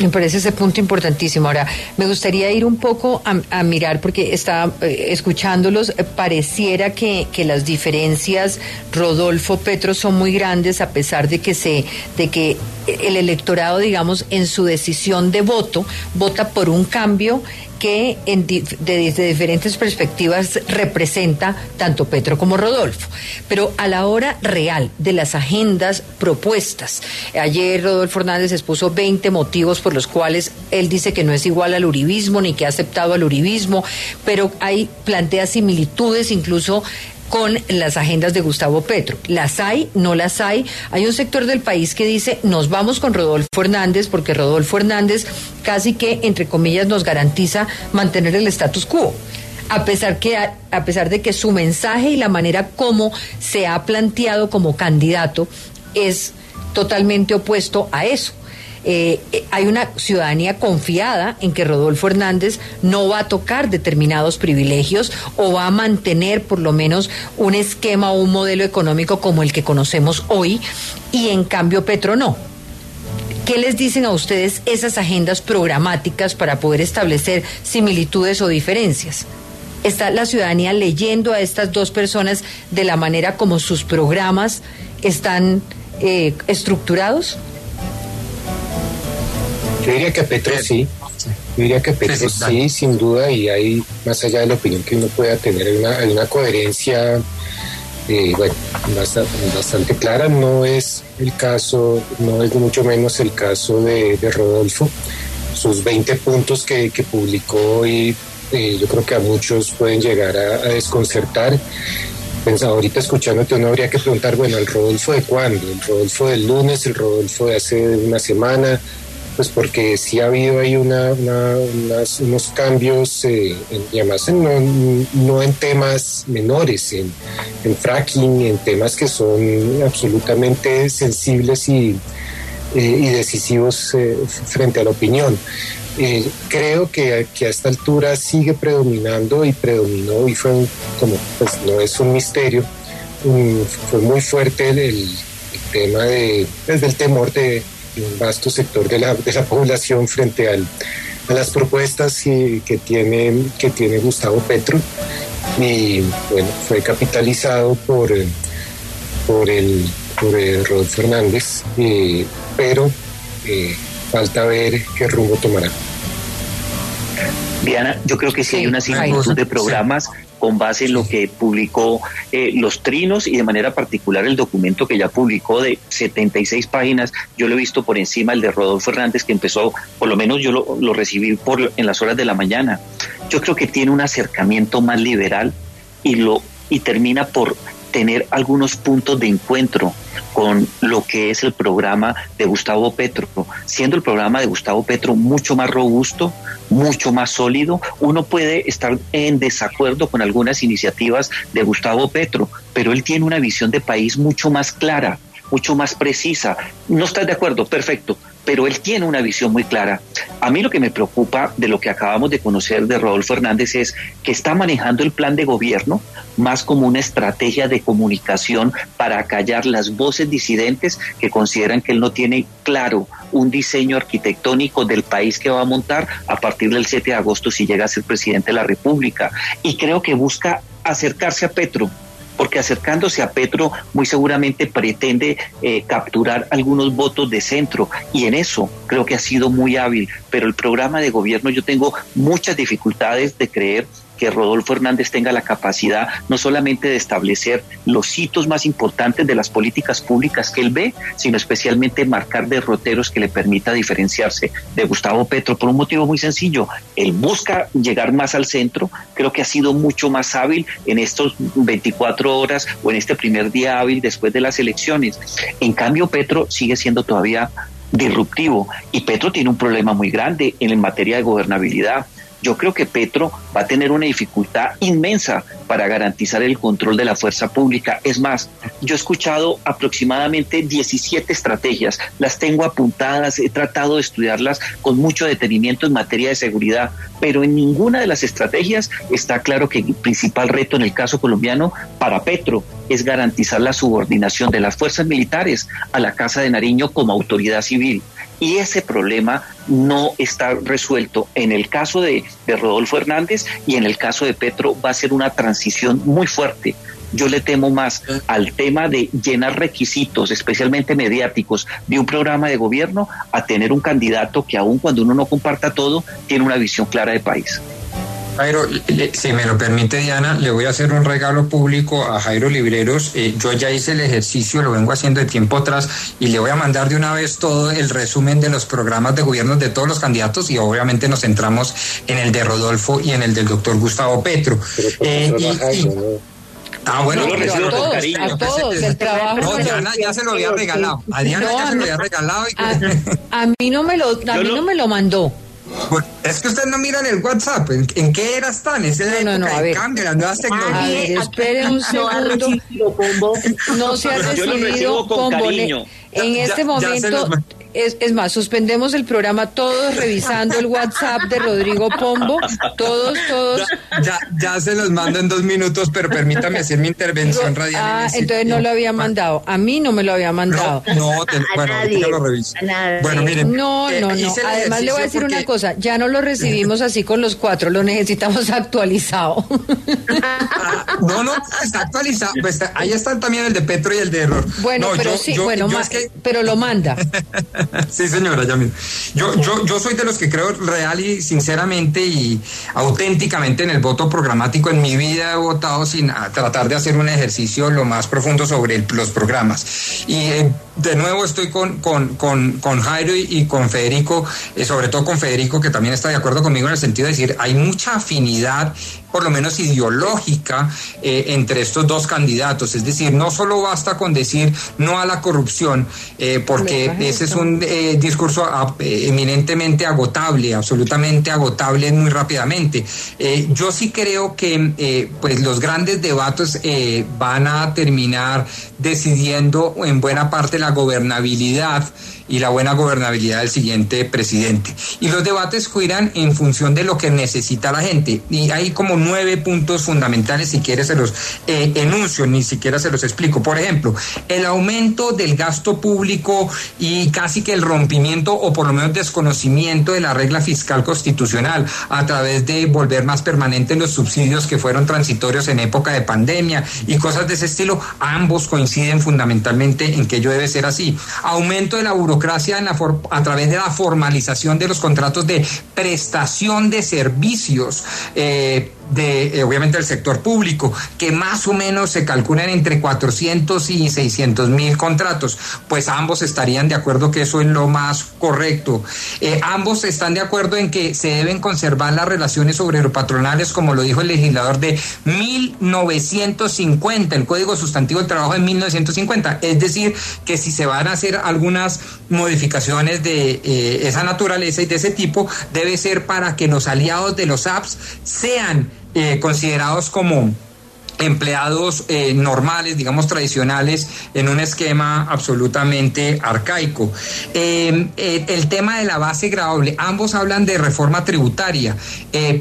A: Me parece ese punto importantísimo. Ahora, me gustaría ir un poco a, mirar, porque estaba eh, escuchándolos, eh, pareciera que, que, las diferencias Rodolfo Petro son muy grandes, a pesar de que se, de que el electorado, digamos, en su decisión de voto, vota por un cambio que en, desde diferentes perspectivas representa tanto Petro como Rodolfo. Pero a la hora real de las agendas propuestas, ayer Rodolfo Hernández expuso 20 motivos por los cuales él dice que no es igual al uribismo ni que ha aceptado al uribismo, pero hay plantea similitudes incluso con las agendas de Gustavo Petro. Las hay, no las hay. Hay un sector del país que dice, nos vamos con Rodolfo Hernández, porque Rodolfo Hernández casi que, entre comillas, nos garantiza mantener el status quo. A pesar, que, a pesar de que su mensaje y la manera como se ha planteado como candidato es totalmente opuesto a eso. Eh, eh, hay una ciudadanía confiada en que Rodolfo Hernández no va a tocar determinados privilegios o va a mantener por lo menos un esquema o un modelo económico como el que conocemos hoy y en cambio Petro no. ¿Qué les dicen a ustedes esas agendas programáticas para poder establecer similitudes o diferencias? ¿Está la ciudadanía leyendo a estas dos personas de la manera como sus programas están eh, estructurados?
C: Yo diría que Petro sí. Yo diría que Petro sí, sin duda, y hay, más allá de la opinión que uno pueda tener, hay una, una coherencia eh, bueno, bastante, clara. No es el caso, no es mucho menos el caso de, Rodolfo. Sus 20 puntos que, publicó y eh, yo creo que a muchos pueden llegar a, desconcertar. Pues ahorita escuchándote uno habría que preguntar, bueno, ¿el Rodolfo de cuándo? ¿El Rodolfo del lunes? ¿El Rodolfo de hace una semana? Pues porque sí ha habido ahí unos cambios, eh, y además no, en temas menores, en, fracking, en temas que son absolutamente sensibles y, eh, decisivos eh, frente a la opinión. creo que, a esta altura sigue predominando y predominó y fue como, pues no es un misterio, fue muy fuerte el, tema de, desde pues, el temor de un vasto sector de la, de la población frente al, a las propuestas que, tiene, que tiene Gustavo Petro. Y bueno, fue capitalizado por, por, el, por Rodolfo Fernández, eh, pero eh, falta ver qué rumbo tomará.
E: Diana, yo creo que sí, hay una similitud de programas con base en lo que publicó eh, Los Trinos y de manera particular el documento que ya publicó de 76 páginas. Yo lo he visto por encima, el de Rodolfo Hernández, que empezó, por lo menos yo lo, lo recibí por, en las horas de la mañana. Yo creo que tiene un acercamiento más liberal y, lo, y termina por tener algunos puntos de encuentro con lo que es el programa de Gustavo Petro, siendo el programa de Gustavo Petro mucho más robusto, mucho más sólido, uno puede estar en desacuerdo con algunas iniciativas de Gustavo Petro, pero él tiene una visión de país mucho más clara, mucho más precisa. No estás de acuerdo, perfecto, pero él tiene una visión muy clara. A mí lo que me preocupa de lo que acabamos de conocer de Rodolfo Hernández es que está manejando el plan de gobierno más como una estrategia de comunicación para callar las voces disidentes que consideran que él no tiene claro un diseño arquitectónico del país que va a montar a partir del 7 de agosto si llega a ser presidente de la República. Y creo que busca acercarse a Petro, porque acercándose a Petro muy seguramente pretende eh, capturar algunos votos de centro y en eso creo que ha sido muy hábil, pero el programa de gobierno yo tengo muchas dificultades de creer que Rodolfo Hernández tenga la capacidad no solamente de establecer los hitos más importantes de las políticas públicas que él ve, sino especialmente marcar derroteros que le permita diferenciarse de Gustavo Petro por un motivo muy sencillo. Él busca llegar más al centro, creo que ha sido mucho más hábil en estos 24 horas o en este primer día hábil después de las elecciones. En cambio, Petro sigue siendo todavía disruptivo y Petro tiene un problema muy grande en materia de gobernabilidad yo creo que Petro va a tener una dificultad inmensa para garantizar el control de la fuerza pública. Es más, yo he escuchado aproximadamente 17 estrategias, las tengo apuntadas, he tratado de estudiarlas con mucho detenimiento en materia de seguridad, pero en ninguna de las estrategias está claro que el principal reto en el caso colombiano para Petro es garantizar la subordinación de las fuerzas militares a la Casa de Nariño como autoridad civil. Y ese problema no está resuelto. En el caso de, Rodolfo Hernández y en el caso de Petro va a ser una transición muy fuerte. Yo le temo más al tema de llenar requisitos, especialmente mediáticos, de un programa de gobierno, a tener un candidato que aun cuando uno no comparta todo, tiene una visión clara de país.
D: Jairo, si me lo permite Diana, le voy a hacer un regalo público a Jairo Libreros. Eh, yo ya hice el ejercicio, lo vengo haciendo de tiempo atrás y le voy a mandar de una vez todo el resumen de los programas de gobierno de todos los candidatos y obviamente nos centramos en el de Rodolfo y en el del doctor Gustavo Petro.
A: Eh, Ah, bueno, a todos, a todos, el trabajo.
D: No, Diana ya se lo había regalado. A Diana ya se lo había regalado.
A: a, mí no me lo, a mí no me lo mandó. <laughs>
D: Es que usted no mira en el WhatsApp. ¿En, qué era están? Es de no, no, no, a ver. cambio, las nuevas tecnologías. A ver,
A: espere un segundo. No se ha recibido con cariño. En este momento, es, es, más, suspendemos el programa todos revisando el WhatsApp de Rodrigo Pombo, todos, todos.
D: Ya, ya, se los mando en dos minutos, pero permítame hacer mi intervención radial.
A: Ah, entonces no lo había mandado. A mí no me lo había mandado.
D: No, no bueno, nadie, lo reviso. Bueno, miren.
A: No, no, no. Además le voy a decir una cosa, ya no lo recibimos así con los cuatro, lo necesitamos <laughs> actualizado.
D: Ah, no, no, está actualizado. Pues, ahí están también el de Petro y el de Error.
A: Bueno, pero sí, bueno, más pero lo manda. <laughs> <laughs>
D: sí, señora, ya Yo, yo, yo soy de los que creo real y sinceramente y auténticamente en el voto programático. En mi vida he votado sin tratar de hacer un ejercicio lo más profundo sobre los programas. Y eh, de nuevo estoy con, con, con, con Jairo y, con Federico, eh, sobre todo con Federico, que también está de acuerdo conmigo en el sentido de decir, hay mucha afinidad por lo menos ideológica eh, entre estos dos candidatos. Es decir, no solo basta con decir no a la corrupción, eh, porque ese es un eh, discurso eminentemente agotable, absolutamente agotable muy rápidamente. yo sí creo que pues los grandes debates van a terminar decidiendo en buena parte la gobernabilidad y la buena gobernabilidad del siguiente presidente. Y los debates giran en función de lo que necesita la gente. Y hay como nueve puntos fundamentales, si quieres se los eh, enuncio, ni siquiera se los explico. Por ejemplo, el aumento del gasto público y casi que el rompimiento o por lo menos desconocimiento de la regla fiscal constitucional a través de volver más permanentes los subsidios que fueron transitorios en época de pandemia y cosas de ese estilo, ambos coinciden fundamentalmente en que ello debe ser así. Aumento de la burocracia en la a través de la formalización de los contratos de prestación de servicios. Eh, de eh, obviamente el sector público, que más o menos se calculan entre 400 y 600 mil contratos, pues ambos estarían de acuerdo que eso es lo más correcto. Eh, ambos están de acuerdo en que se deben conservar las relaciones obrero-patronales, como lo dijo el legislador de 1950, el Código Sustantivo del Trabajo de 1950. Es decir, que si se van a hacer algunas modificaciones de eh, esa naturaleza y de ese tipo, debe ser para que los aliados de los apps sean eh, considerados como empleados eh, normales, digamos tradicionales, en un esquema absolutamente arcaico. Eh, el tema de la base grabable, ambos hablan de reforma tributaria,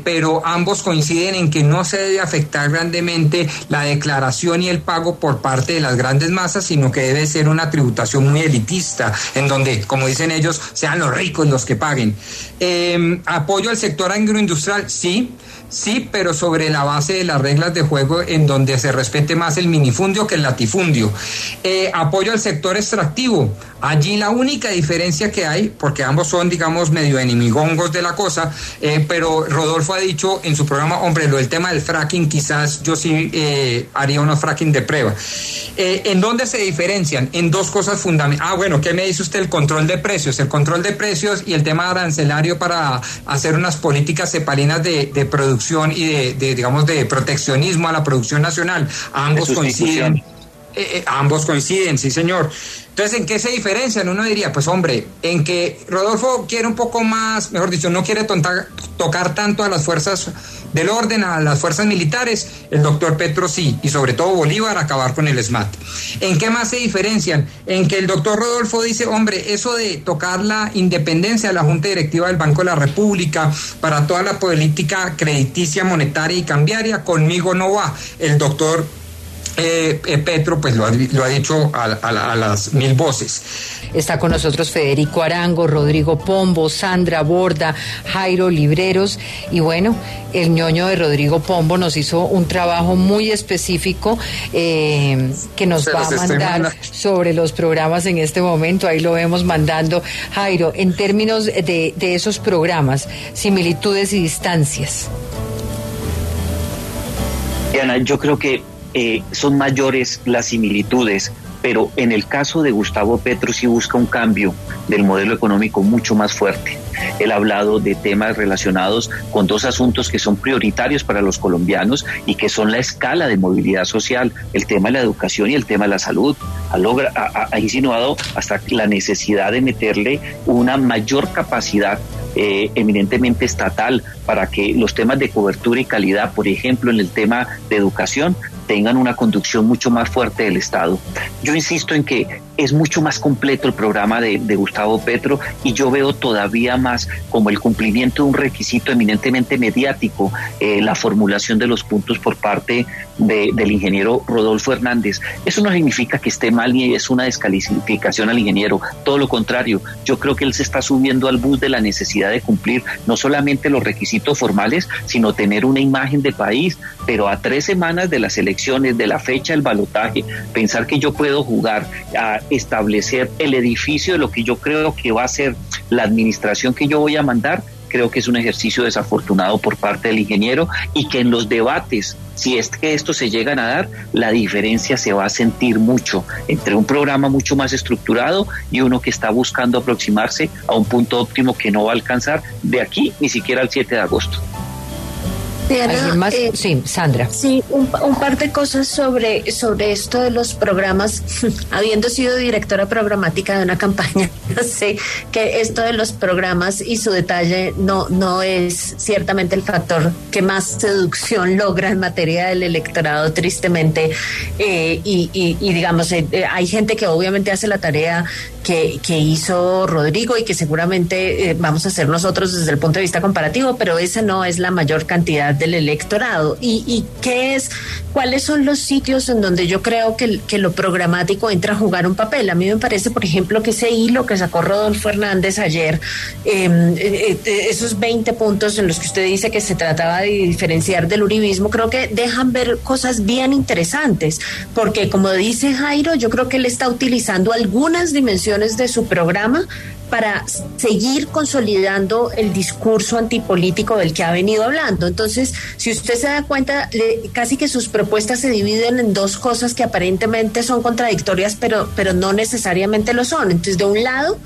D: pero ambos coinciden en que no se debe afectar grandemente la declaración y el pago por parte de las grandes masas, sino que debe ser una tributación muy elitista, en donde, como dicen ellos, sean los ricos los que paguen. Apoyo al sector agroindustrial, sí Sí, pero sobre la base de las reglas de juego en donde se respete más el minifundio que el latifundio. Eh, apoyo al sector extractivo. Allí la única diferencia que hay, porque ambos son, digamos, medio enemigongos de la cosa, eh, pero Rodolfo ha dicho en su programa, hombre, lo del tema del fracking, quizás yo sí eh, haría unos fracking de prueba. ¿En dónde se diferencian? En dos cosas fundamentales. Ah, bueno, ¿qué me dice usted? El control de precios. El control de precios y el tema arancelario para hacer unas políticas separinas de, de producción y de, digamos, de proteccionismo a la producción nacional. Ambos coinciden. Eh, eh, ambos coinciden, sí, señor. Entonces, ¿en qué se diferencian? Uno diría, pues hombre, en que Rodolfo quiere un poco más, mejor dicho, no quiere tocar tanto a las fuerzas del orden, a las fuerzas militares, el doctor Petro sí, y sobre todo Bolívar acabar con el SMAT. ¿En qué más se diferencian? En que el doctor Rodolfo dice, hombre, eso de tocar la independencia de la Junta Directiva del Banco de la República para toda la política crediticia, monetaria y cambiaria, conmigo no va. El doctor eh, eh, Petro pues lo ha, dicho a, las mil voces.
A: Está con nosotros Federico Arango, Rodrigo Pombo, Sandra Borda, Jairo Libreros y bueno, el ñoño de Rodrigo Pombo nos hizo un trabajo muy específico eh, que nos va a mandar sobre los programas en este momento. Ahí lo vemos mandando. Jairo, en términos de, de esos programas, similitudes y distancias.
E: Diana, yo creo que eh, son mayores las similitudes, pero en el caso de Gustavo Petro sí busca un cambio del modelo económico mucho más fuerte. Él ha hablado de temas relacionados con dos asuntos que son prioritarios para los colombianos y que son la escala de movilidad social, el tema de la educación y el tema de la salud. Ha, ha insinuado hasta la necesidad de meterle una mayor capacidad eh, eminentemente estatal para que los temas de cobertura y calidad, por ejemplo, en el tema de educación, tengan una conducción mucho más fuerte del Estado. Yo insisto en que es mucho más completo el programa de, Gustavo Petro y yo veo todavía más como el cumplimiento de un requisito eminentemente mediático, eh, la formulación de los puntos por parte del ingeniero Rodolfo Hernández. Eso no significa que esté mal ni es una descalificación al ingeniero, todo lo contrario, yo creo que él se está subiendo al bus de la necesidad de cumplir no solamente los requisitos formales, sino tener una imagen de país, pero a tres semanas de las elecciones, de la fecha del balotaje, pensar que yo puedo jugar a establecer el edificio de lo que yo creo que va a ser la administración que yo voy a mandar, creo que es un ejercicio desafortunado por parte del ingeniero y que en los debates, si es que esto se llegan a dar, la diferencia se va a sentir mucho entre un programa mucho más estructurado y uno que está buscando aproximarse a un punto óptimo que no va a alcanzar de aquí ni siquiera al 7 de agosto.
A: Eh, sí, Sandra.
B: Sí, un, par de cosas sobre, sobre esto de los programas. <laughs> Habiendo sido directora programática de una campaña, <laughs> sé que esto de los programas y su detalle no, no es ciertamente el factor que más seducción logra en materia del electorado, tristemente. Eh, y, y, digamos, eh, hay gente que obviamente hace la tarea que, que hizo Rodrigo y que seguramente vamos a hacer nosotros desde el punto de vista comparativo, pero esa no es la mayor cantidad del electorado. ¿Y, qué es, cuáles son los sitios en donde yo creo que, que, lo programático entra a jugar un papel? A mí me parece, por ejemplo, que ese hilo que sacó Rodolfo Hernández ayer, em, eh, eh, esos 20 puntos en los que usted dice que se trataba de diferenciar del uribismo, creo que dejan ver cosas bien interesantes, porque como dice Jairo, yo creo que él está utilizando algunas dimensiones de su programa para seguir consolidando el discurso antipolítico del que ha venido hablando. Entonces, si usted se da cuenta, casi que sus propuestas se dividen en dos cosas que aparentemente son contradictorias, pero, pero no necesariamente lo son. Entonces, de un lado,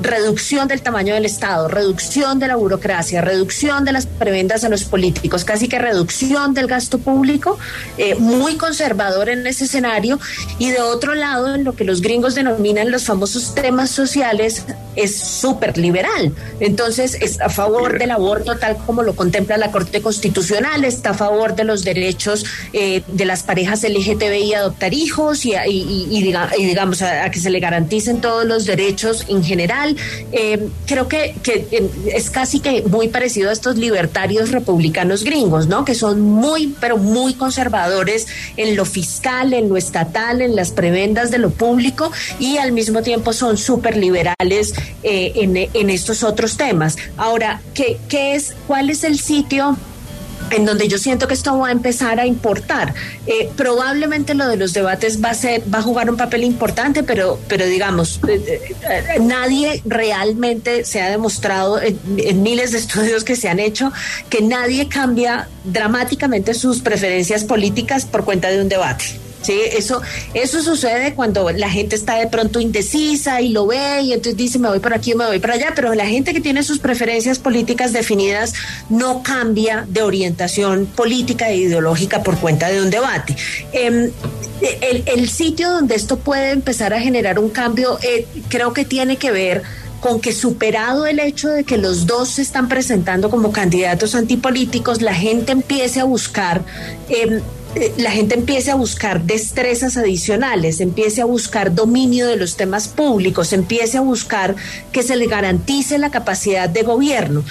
B: reducción del tamaño del Estado, reducción de la burocracia, reducción de las prebendas a los políticos, casi que reducción del gasto público, eh, muy conservador en ese escenario, y de otro lado, en lo que los gringos denominan los famosos temas sociales, es súper liberal. Entonces, es a favor del aborto tal como lo contempla la Corte Constitucional, está a favor de los derechos eh, de las parejas LGTBI a adoptar hijos y, digamos a, que se le garanticen todos los derechos en general. Eh, creo que, que es casi que muy parecido a estos libertarios republicanos gringos, ¿no? Que son muy, pero muy conservadores en lo fiscal, en lo estatal, en las prebendas de lo público y al mismo tiempo son súper liberales eh, en, estos otros temas. Ahora, ¿qué, ¿qué es, cuál es el sitio? En donde yo siento que esto va a empezar a importar. Eh, probablemente lo de los debates va a ser, va a jugar un papel importante, pero, pero digamos, eh, eh, nadie realmente se ha demostrado en, en, miles de estudios que se han hecho que nadie cambia dramáticamente sus preferencias políticas por cuenta de un debate. Sí, eso, eso sucede cuando la gente está de pronto indecisa y lo ve y entonces dice me voy por aquí o me voy para allá, pero la gente que tiene sus preferencias políticas definidas no cambia de orientación política e ideológica por cuenta de un debate. Em, el, sitio donde esto puede empezar a generar un cambio eh, creo que tiene que ver con que superado el hecho de que los dos se están presentando como candidatos antipolíticos, la gente empiece a buscar eh, la gente empiece a buscar destrezas adicionales, empiece a buscar dominio de los temas públicos, empiece a buscar que se le garantice la capacidad de gobierno.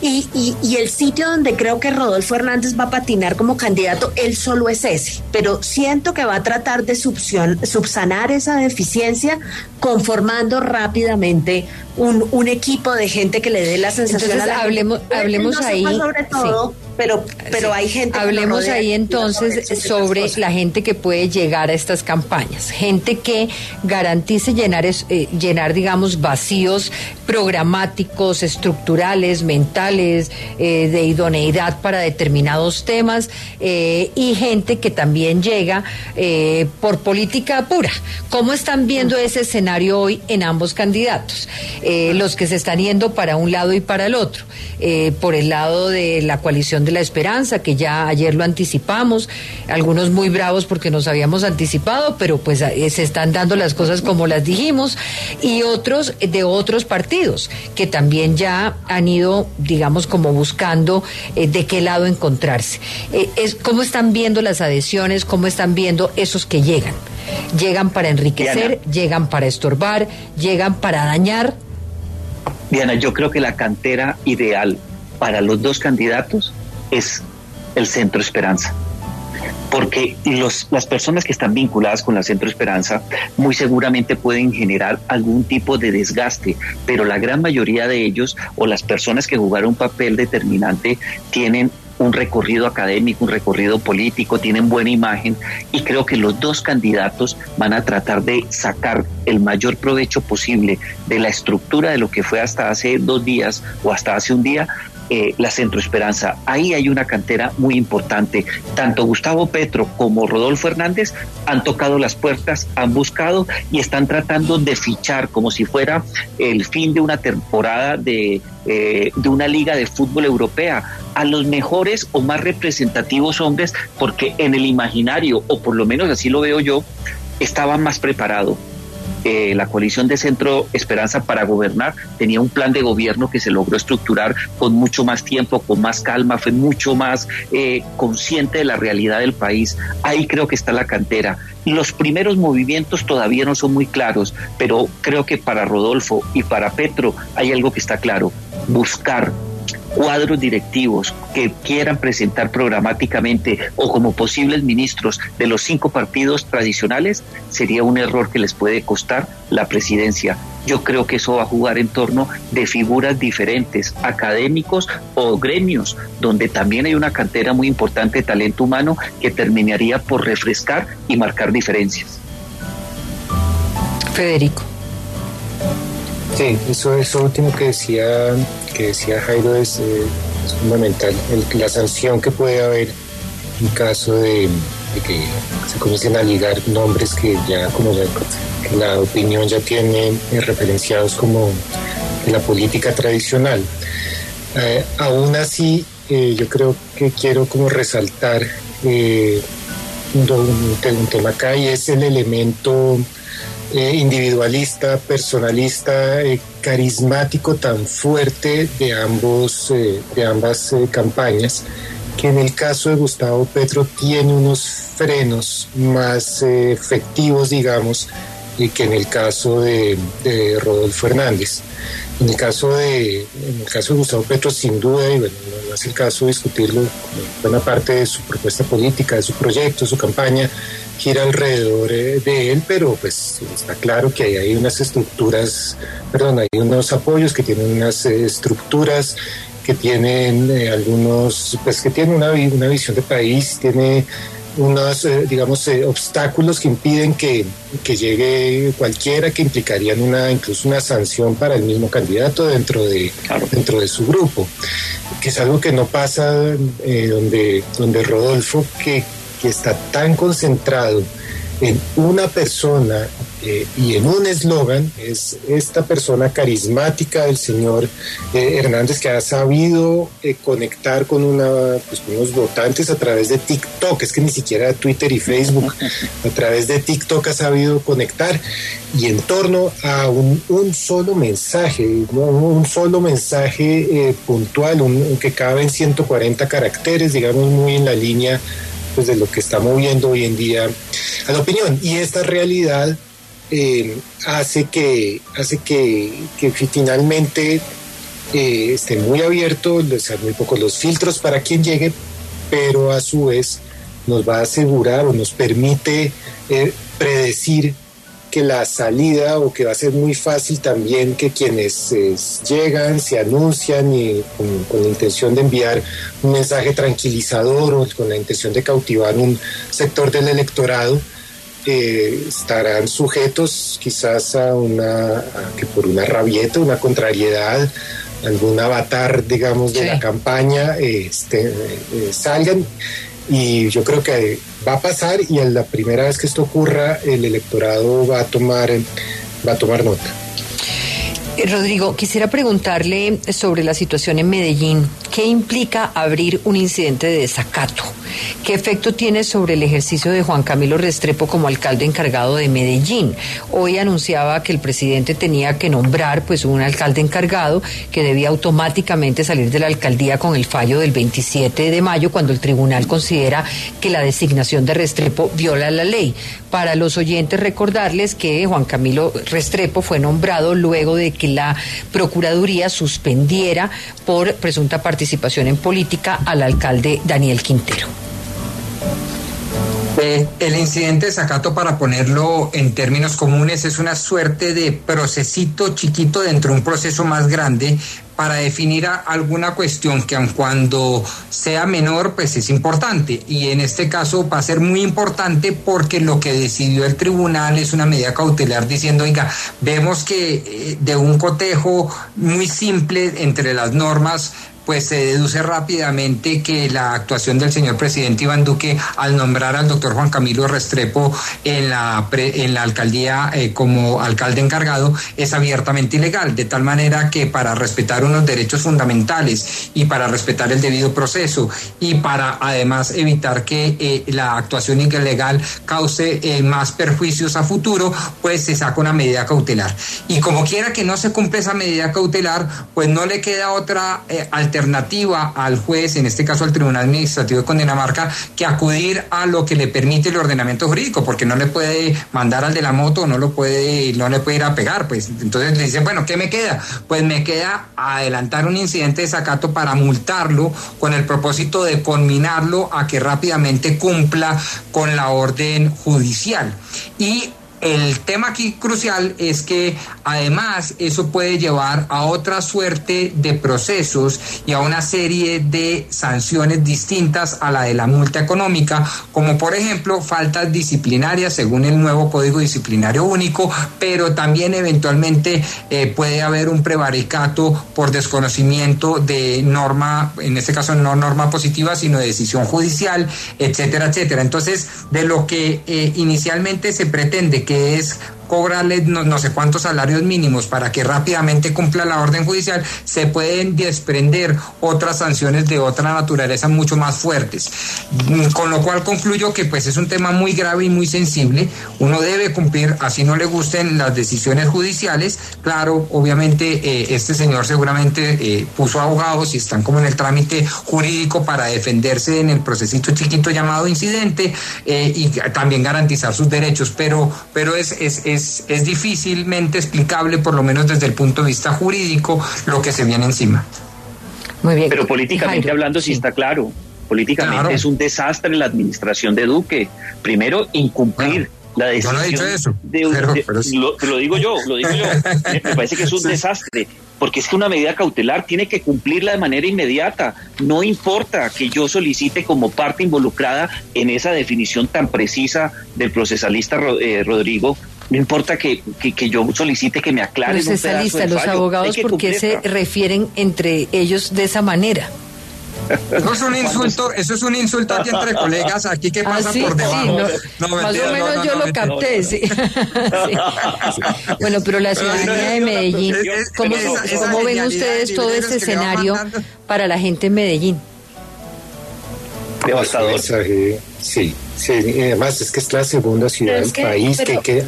B: Y, y, el sitio donde creo que Rodolfo Hernández va a patinar como candidato, él solo es ese, pero siento que va a tratar de subsanar esa deficiencia conformando rápidamente un, un, equipo de gente que le dé la sensación
A: entonces,
B: a la
A: hablemos, hablemos ahí
B: sobre todo, pero pero hay gente
A: hablemos ahí entonces sobre la gente que puede llegar a estas campañas. Gente que garantice llenar eh, llenar digamos vacíos programáticos estructurales mentales eh, de idoneidad para determinados temas eh, y gente que también llega por política pura. Cómo están viendo ese escenario hoy en ambos candidatos eh, los que se están yendo para un lado y para el otro. Eh, por el lado de la coalición de la esperanza, que ya ayer lo anticipamos, algunos muy bravos porque nos habíamos anticipado, pero pues eh, se están dando las cosas como las dijimos, y otros de otros partidos que también ya han ido, digamos, como buscando de qué lado encontrarse. es, ¿Cómo están viendo las adhesiones? ¿Cómo están viendo esos que llegan? Llegan para enriquecer, llegan para estorbar, llegan para dañar.
E: Diana, yo creo que la cantera ideal para los dos candidatos es el Centro Esperanza. Porque los, las personas que están vinculadas con la Centro Esperanza muy seguramente pueden generar algún tipo de desgaste, pero la gran mayoría de ellos o las personas que jugaron un papel determinante tienen un recorrido académico, un recorrido político, tienen buena imagen y creo que los dos candidatos van a tratar de sacar el mayor provecho posible de la estructura de lo que fue hasta hace dos días o hasta hace un día eh, la Centro Esperanza. Ahí hay una cantera muy importante. Tanto Gustavo Petro como Rodolfo Hernández han tocado las puertas, han buscado y están tratando de fichar como si fuera el fin de una temporada de, eh, de una liga de fútbol europea a los mejores o más representativos hombres porque en el imaginario, o por lo menos así lo veo yo, estaban más preparados eh, la coalición de Centro Esperanza para gobernar tenía un plan de gobierno que se logró estructurar con mucho más tiempo, con más calma, fue mucho más eh, consciente de la realidad del país. Ahí creo que está la cantera. Los primeros movimientos todavía no son muy claros, pero creo que para Rodolfo y para Petro hay algo que está claro, buscar cuadros directivos que quieran presentar programáticamente o como posibles ministros de los cinco partidos tradicionales, sería un error que les puede costar la presidencia. Yo creo que eso va a jugar en torno de figuras diferentes, académicos o gremios, donde también hay una cantera muy importante de talento humano que terminaría por refrescar y marcar diferencias.
A: Federico.
C: Sí, eso, eso último que decía, que decía Jairo es, eh, fundamental. la sanción que puede haber en caso de, que se comiencen a ligar nombres que ya, como la opinión ya tiene eh, referenciados como la política tradicional. Eh, aún así, yo creo que quiero como resaltar un, un, tema acá y es el elemento individualista, personalista, carismático tan fuerte de, ambos, de ambas campañas que en el caso de Gustavo Petro tiene unos frenos más eh, efectivos, digamos, que en el caso de, Rodolfo Hernández. En el caso de, en el caso de Gustavo Petro, sin duda, y bueno, no es el caso de discutirlo, buena parte de su propuesta política, de su proyecto, su campaña, gira alrededor eh, de él, pero pues está claro que hay, hay unas estructuras, perdón, hay unos apoyos que tienen unas eh, estructuras que tienen eh, algunos, pues que tienen una, una, visión de país, tiene unos, eh, digamos, eh, obstáculos que impiden que, que, llegue cualquiera, que implicarían una, incluso una sanción para el mismo candidato dentro de, dentro de su grupo, que es algo que no pasa donde, donde Rodolfo, que, que está tan concentrado en una persona eh, y en un eslogan es esta persona carismática del señor eh, Hernández que ha sabido eh, conectar con, una, pues, unos votantes a través de TikTok, es que ni siquiera Twitter y Facebook, <laughs> a través de TikTok ha sabido conectar. Y en torno a un, solo mensaje, un solo mensaje puntual, un, que cabe en 140 caracteres, digamos muy en la línea pues, de lo que está moviendo hoy en día a la opinión. Y esta realidad eh, hace que, hace que, finalmente eh, esté muy abierto, sean muy pocos los filtros para quien llegue, pero a su vez nos va a asegurar o nos permite eh, predecir que la salida o que va a ser muy fácil también que quienes llegan, se anuncian y con, la intención de enviar un mensaje tranquilizador o con la intención de cautivar un sector del electorado, estarán sujetos quizás a una, que por una rabieta, una contrariedad, algún avatar, digamos, de la campaña, este, eh, salgan. Y yo creo que va a pasar y en la primera vez que esto ocurra, el electorado va a tomar, va a tomar nota.
A: Eh, Rodrigo, quisiera preguntarle sobre la situación en Medellín. ¿Qué implica abrir un incidente de desacato? ¿Qué efecto tiene sobre el ejercicio de Juan Camilo Restrepo como alcalde encargado de Medellín? Hoy anunciaba que el presidente tenía que nombrar pues un alcalde encargado que debía automáticamente salir de la alcaldía con el fallo del 27 de mayo cuando el tribunal considera que la designación de Restrepo viola la ley. Para los oyentes recordarles que Juan Camilo Restrepo fue nombrado luego de que la Procuraduría suspendiera por presunta participación en política al alcalde Daniel Quintero.
D: Eh, el incidente de Zacato, para ponerlo en términos comunes, es una suerte de procesito chiquito dentro de un proceso más grande para definir alguna cuestión que aun cuando sea menor, pues es importante. Y en este caso va a ser muy importante porque lo que decidió el tribunal es una medida cautelar diciendo, oiga, vemos que eh, de un cotejo muy simple entre las normas pues se deduce rápidamente que la actuación del señor presidente Iván Duque al nombrar al doctor Juan Camilo Restrepo en la, en la alcaldía eh, como alcalde encargado es abiertamente ilegal, de tal manera que para respetar unos derechos fundamentales y para respetar el debido proceso y para además evitar que eh, la actuación ilegal cause eh, más perjuicios a futuro, pues se saca una medida cautelar. Y como quiera que no se cumple esa medida cautelar, pues no le queda otra alternativa alternativa al juez, en este caso al Tribunal Administrativo de Cundinamarca, que acudir a lo que le permite el ordenamiento jurídico, porque no le puede mandar al de la moto, no lo puede, no le puede ir a pegar, pues entonces le dicen, bueno, ¿qué me queda? Pues me queda adelantar un incidente de sacato para multarlo con el propósito de conminarlo a que rápidamente cumpla con la orden judicial. Y el tema aquí crucial es que además eso puede llevar a otra suerte de procesos y a una serie de sanciones distintas a la de la multa económica, como por ejemplo faltas disciplinarias según el nuevo Código Disciplinario Único, pero también eventualmente eh, puede haber un prevaricato por desconocimiento de norma, en este caso no norma positiva, sino de decisión judicial, etcétera, etcétera. Entonces, de lo que eh, inicialmente se pretende que es cobrarle no, sé cuántos salarios mínimos para que rápidamente cumpla la orden judicial, se pueden desprender otras sanciones de otra naturaleza mucho más fuertes. Mm, con lo cual concluyo que pues es un tema muy grave y muy sensible. Uno debe cumplir, así no le gusten las decisiones judiciales. Claro, obviamente eh, este señor seguramente eh, puso abogados y están como en el trámite jurídico para defenderse en el procesito chiquito llamado incidente eh, y también garantizar sus derechos, pero, pero es, es, es difícilmente explicable, por lo menos desde el punto de vista jurídico, lo que se viene encima.
E: Muy bien. Pero políticamente hablando sí, está claro. Políticamente es un desastre la administración de Duque. Primero, incumplir. la decisión
D: no he dicho eso.
E: lo, digo yo, lo digo yo. Me parece que es un desastre porque es que una medida cautelar tiene que cumplirla de manera inmediata. No importa que yo solicite como parte involucrada en esa definición tan precisa del procesalista eh, Rodrigo. No importa que, que, yo solicite que me aclare.
A: Procesalista, los abogados, ¿por qué se refieren entre ellos de esa manera?
D: Eso es un insulto, eso es un insulto aquí entre colegas, aquí que pasa ah, por debajo.
A: no, más o menos yo lo capté, sí. Bueno, pero la ciudadanía de Medellín, ¿cómo, ven ustedes todo este escenario para la gente en Medellín?
C: Devastador. Sí, sí, además es que es la segunda ciudad del país que, que,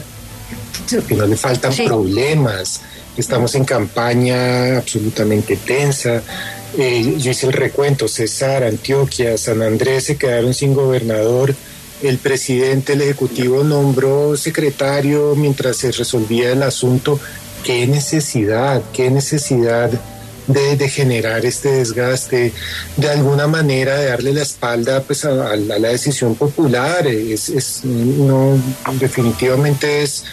C: no le faltan problemas. Estamos en campaña absolutamente tensa eh, yo hice el recuento, César, Antioquia, San Andrés se quedaron sin gobernador, el presidente, el ejecutivo nombró secretario mientras se resolvía el asunto. ¿Qué necesidad, qué necesidad de, generar este desgaste, de alguna manera de darle la espalda pues, a, la decisión popular? Es, no, definitivamente es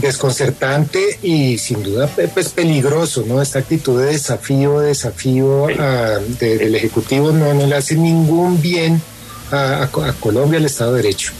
C: desconcertante y sin duda pues peligroso, ¿no? Esta actitud de desafío, desafío ah, del Ejecutivo no, no le hace ningún bien a, a Colombia, al Estado de Derecho.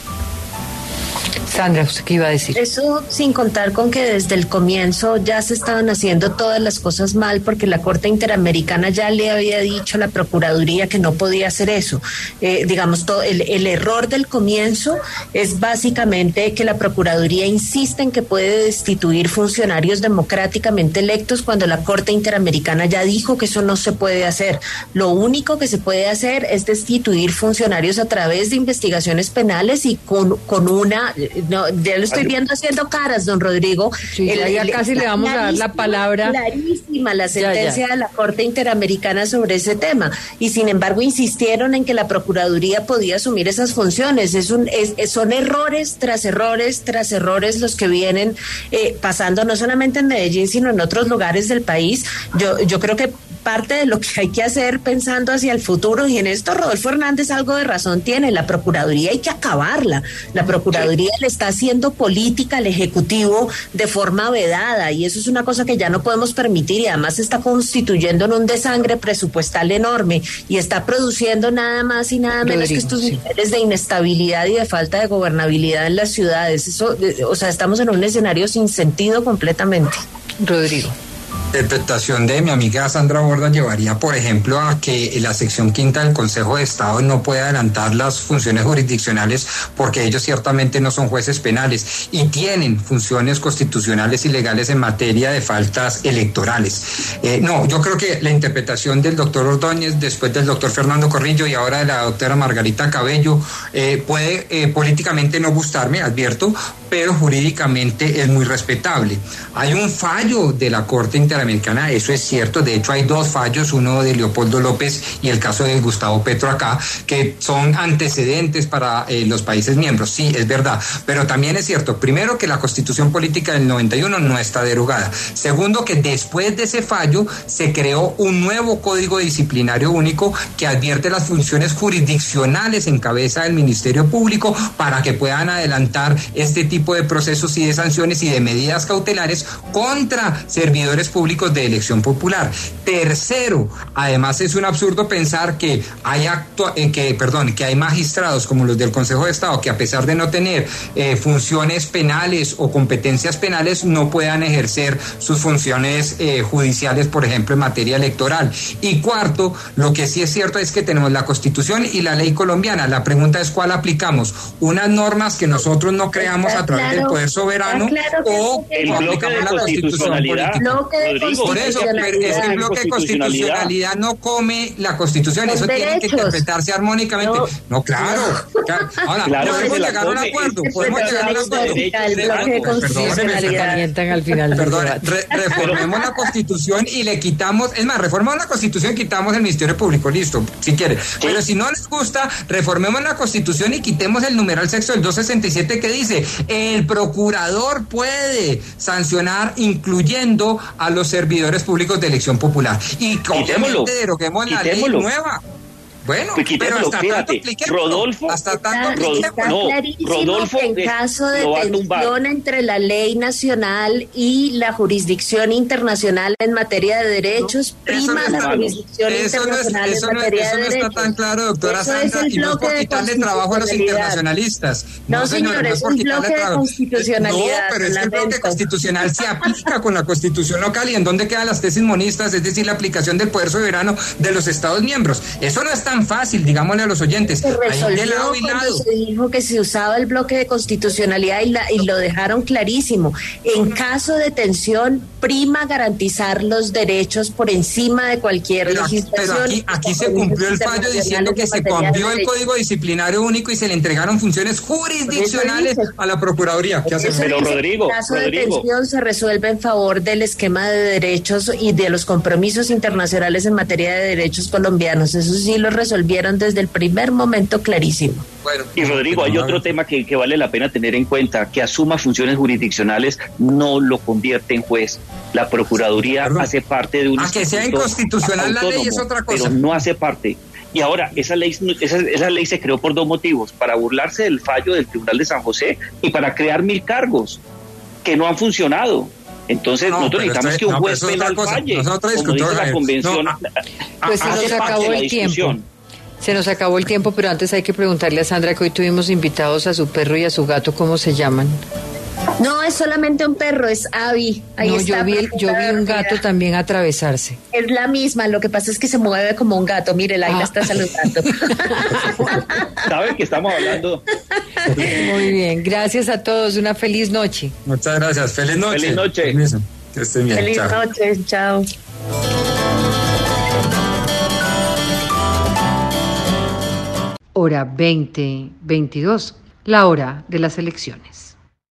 A: Sandra, ¿usted qué iba a decir?
B: Eso sin contar con que desde el comienzo ya se estaban haciendo todas las cosas mal porque la Corte Interamericana ya le había dicho a la Procuraduría que no podía hacer eso. Eh, digamos, todo, el, el, error del comienzo es básicamente que la Procuraduría insiste en que puede destituir funcionarios democráticamente electos cuando la Corte Interamericana ya dijo que eso no se puede hacer. Lo único que se puede hacer es destituir funcionarios a través de investigaciones penales y con, con una no, ya lo estoy viendo haciendo caras, don Rodrigo.
A: ya, casi le vamos a dar la palabra.
B: Clarísima la sentencia de la Corte Interamericana sobre ese tema. Y sin embargo insistieron en que la Procuraduría podía asumir esas funciones. Es un, es, son errores tras errores tras errores los que vienen eh, pasando no solamente en Medellín, sino en otros lugares del país. Yo, yo creo que parte de lo que hay que hacer pensando hacia el futuro, y en esto Rodolfo Hernández algo de razón tiene, la Procuraduría hay que acabarla. La Procuraduría le está haciendo política al Ejecutivo de forma vedada, y eso es una cosa que ya no podemos permitir, y además está constituyendo en un desangre presupuestal enorme, y está produciendo nada más y nada menos que estos niveles de inestabilidad y de falta de gobernabilidad en las ciudades. Eso, eh, o sea, estamos en un escenario sin sentido completamente.
A: Rodrigo
D: interpretación de mi amiga Sandra Borda llevaría, por ejemplo, a que la sección quinta del Consejo de Estado no puede adelantar las funciones jurisdiccionales porque ellos ciertamente no son jueces penales y tienen funciones constitucionales y legales en materia de faltas electorales. Eh, no, yo creo que la interpretación del doctor Ordóñez, después del doctor Fernando Corrillo y ahora de la doctora Margarita Cabello, eh, puede eh, políticamente no gustarme, advierto, pero jurídicamente es muy respetable. Hay un fallo de la Corte Interamericana, eso es cierto, de hecho hay dos fallos, uno de Leopoldo López y el caso de Gustavo Petro acá, que son antecedentes para eh, los países miembros, sí, es verdad, pero también es cierto, primero que la Constitución Política del 91 no está derogada, segundo que después de ese fallo se creó un nuevo Código Disciplinario Único que advierte las funciones jurisdiccionales en cabeza del Ministerio Público para que puedan adelantar este tipo de procesos y de sanciones y de medidas cautelares contra servidores públicos públicos de elección popular. Tercero, además es un absurdo pensar que hay actua en que, perdón, que hay magistrados como los del Consejo de Estado que a pesar de no tener eh, funciones penales o competencias penales no puedan ejercer sus funciones eh, judiciales, por ejemplo, en materia electoral. Y cuarto, lo que sí es cierto es que tenemos la Constitución y la ley colombiana. La pregunta es cuál aplicamos. Unas normas que nosotros no creamos a través del poder soberano o, aplicamos la Constitución política. Por eso, es que el bloque de constitucionalidad no come la Constitución, eso tiene que interpretarse armónicamente. No, claro. Ahora, podemos llegar a un acuerdo, podemos llegar a un acuerdo. Perdón, reformemos la Constitución y le quitamos, es más, reformemos la Constitución y quitamos el Ministerio Público, listo, si quiere. Pero si no les gusta, reformemos la Constitución y quitemos el numeral sexto del 267 que dice, el procurador puede sancionar incluyendo a los servidores públicos de elección popular. Y obviamente deroguemos la ley nueva. Bueno,
E: pues pero hasta tanto Rodolfo,
D: hasta tanto
B: está, está no, Rodolfo que en caso de tensión entre la ley nacional y la jurisdicción internacional en materia de derechos, prima la jurisdicción internacional
D: eso
B: en materia
D: eso
B: de derechos.
D: Eso no está tan claro, doctora
B: eso
D: Sandra, y no es por quitarle trabajo a los internacionalistas.
B: No, no señor, no es por quitarle trabajo.
D: No, pero es que el bloque constitucional se aplica con la constitución local y en dónde quedan las tesis monistas, es decir, la aplicación del poder soberano de los Estados miembros. Eso no está tan fácil, digámosle a los oyentes.
B: Se resolvió lado y lado. se dijo que se usaba el bloque de constitucionalidad y, la, y lo dejaron clarísimo. En caso de tensión, prima garantizar los derechos por encima de cualquier
D: pero
B: legislación.
D: Pero aquí, aquí se cumplió el fallo diciendo que se cambió el Código Disciplinario Único y se le entregaron funciones jurisdiccionales a la Procuraduría. ¿Qué
E: hace? Pero Rodrigo,
B: en caso
E: Rodrigo.
B: de se resuelve en favor del esquema de derechos y de los compromisos internacionales en materia de derechos colombianos. Eso sí lo resolvieron desde el primer momento clarísimo.
E: Bueno, y Rodrigo, hay otro tema que, que, vale la pena tener en cuenta, que asuma funciones jurisdiccionales no lo convierte en juez. La Procuraduría Perdón. hace parte de un...
D: A que sea inconstitucional la ley es otra cosa.
E: Pero no hace parte. Y ahora, esa ley, esa, esa ley se creó por dos motivos, para burlarse del fallo del Tribunal de San José y para crear mil cargos que no han funcionado. Entonces, no, nosotros necesitamos que un juez no, penal falle, como dice la convención.
D: No,
A: pues se nos acabó el tiempo. Se nos acabó el tiempo, pero antes hay que preguntarle a Sandra que hoy tuvimos invitados a su perro y a su gato, ¿cómo se llaman?
B: No, es solamente un perro, es Abby. Ahí
A: no,
B: está
A: yo vi, yo vi un gato también atravesarse.
B: Es la misma, lo que pasa es que se mueve como un gato. Mire, ahí ah. la está saludando. <laughs>
E: ¿Saben que estamos hablando?
A: Muy bien, gracias a todos, una feliz noche.
D: Muchas gracias, feliz noche.
E: Feliz noche.
D: Que estén bien.
B: Feliz
D: chao.
B: noche, chao.
A: Hora 2022, la hora de las elecciones.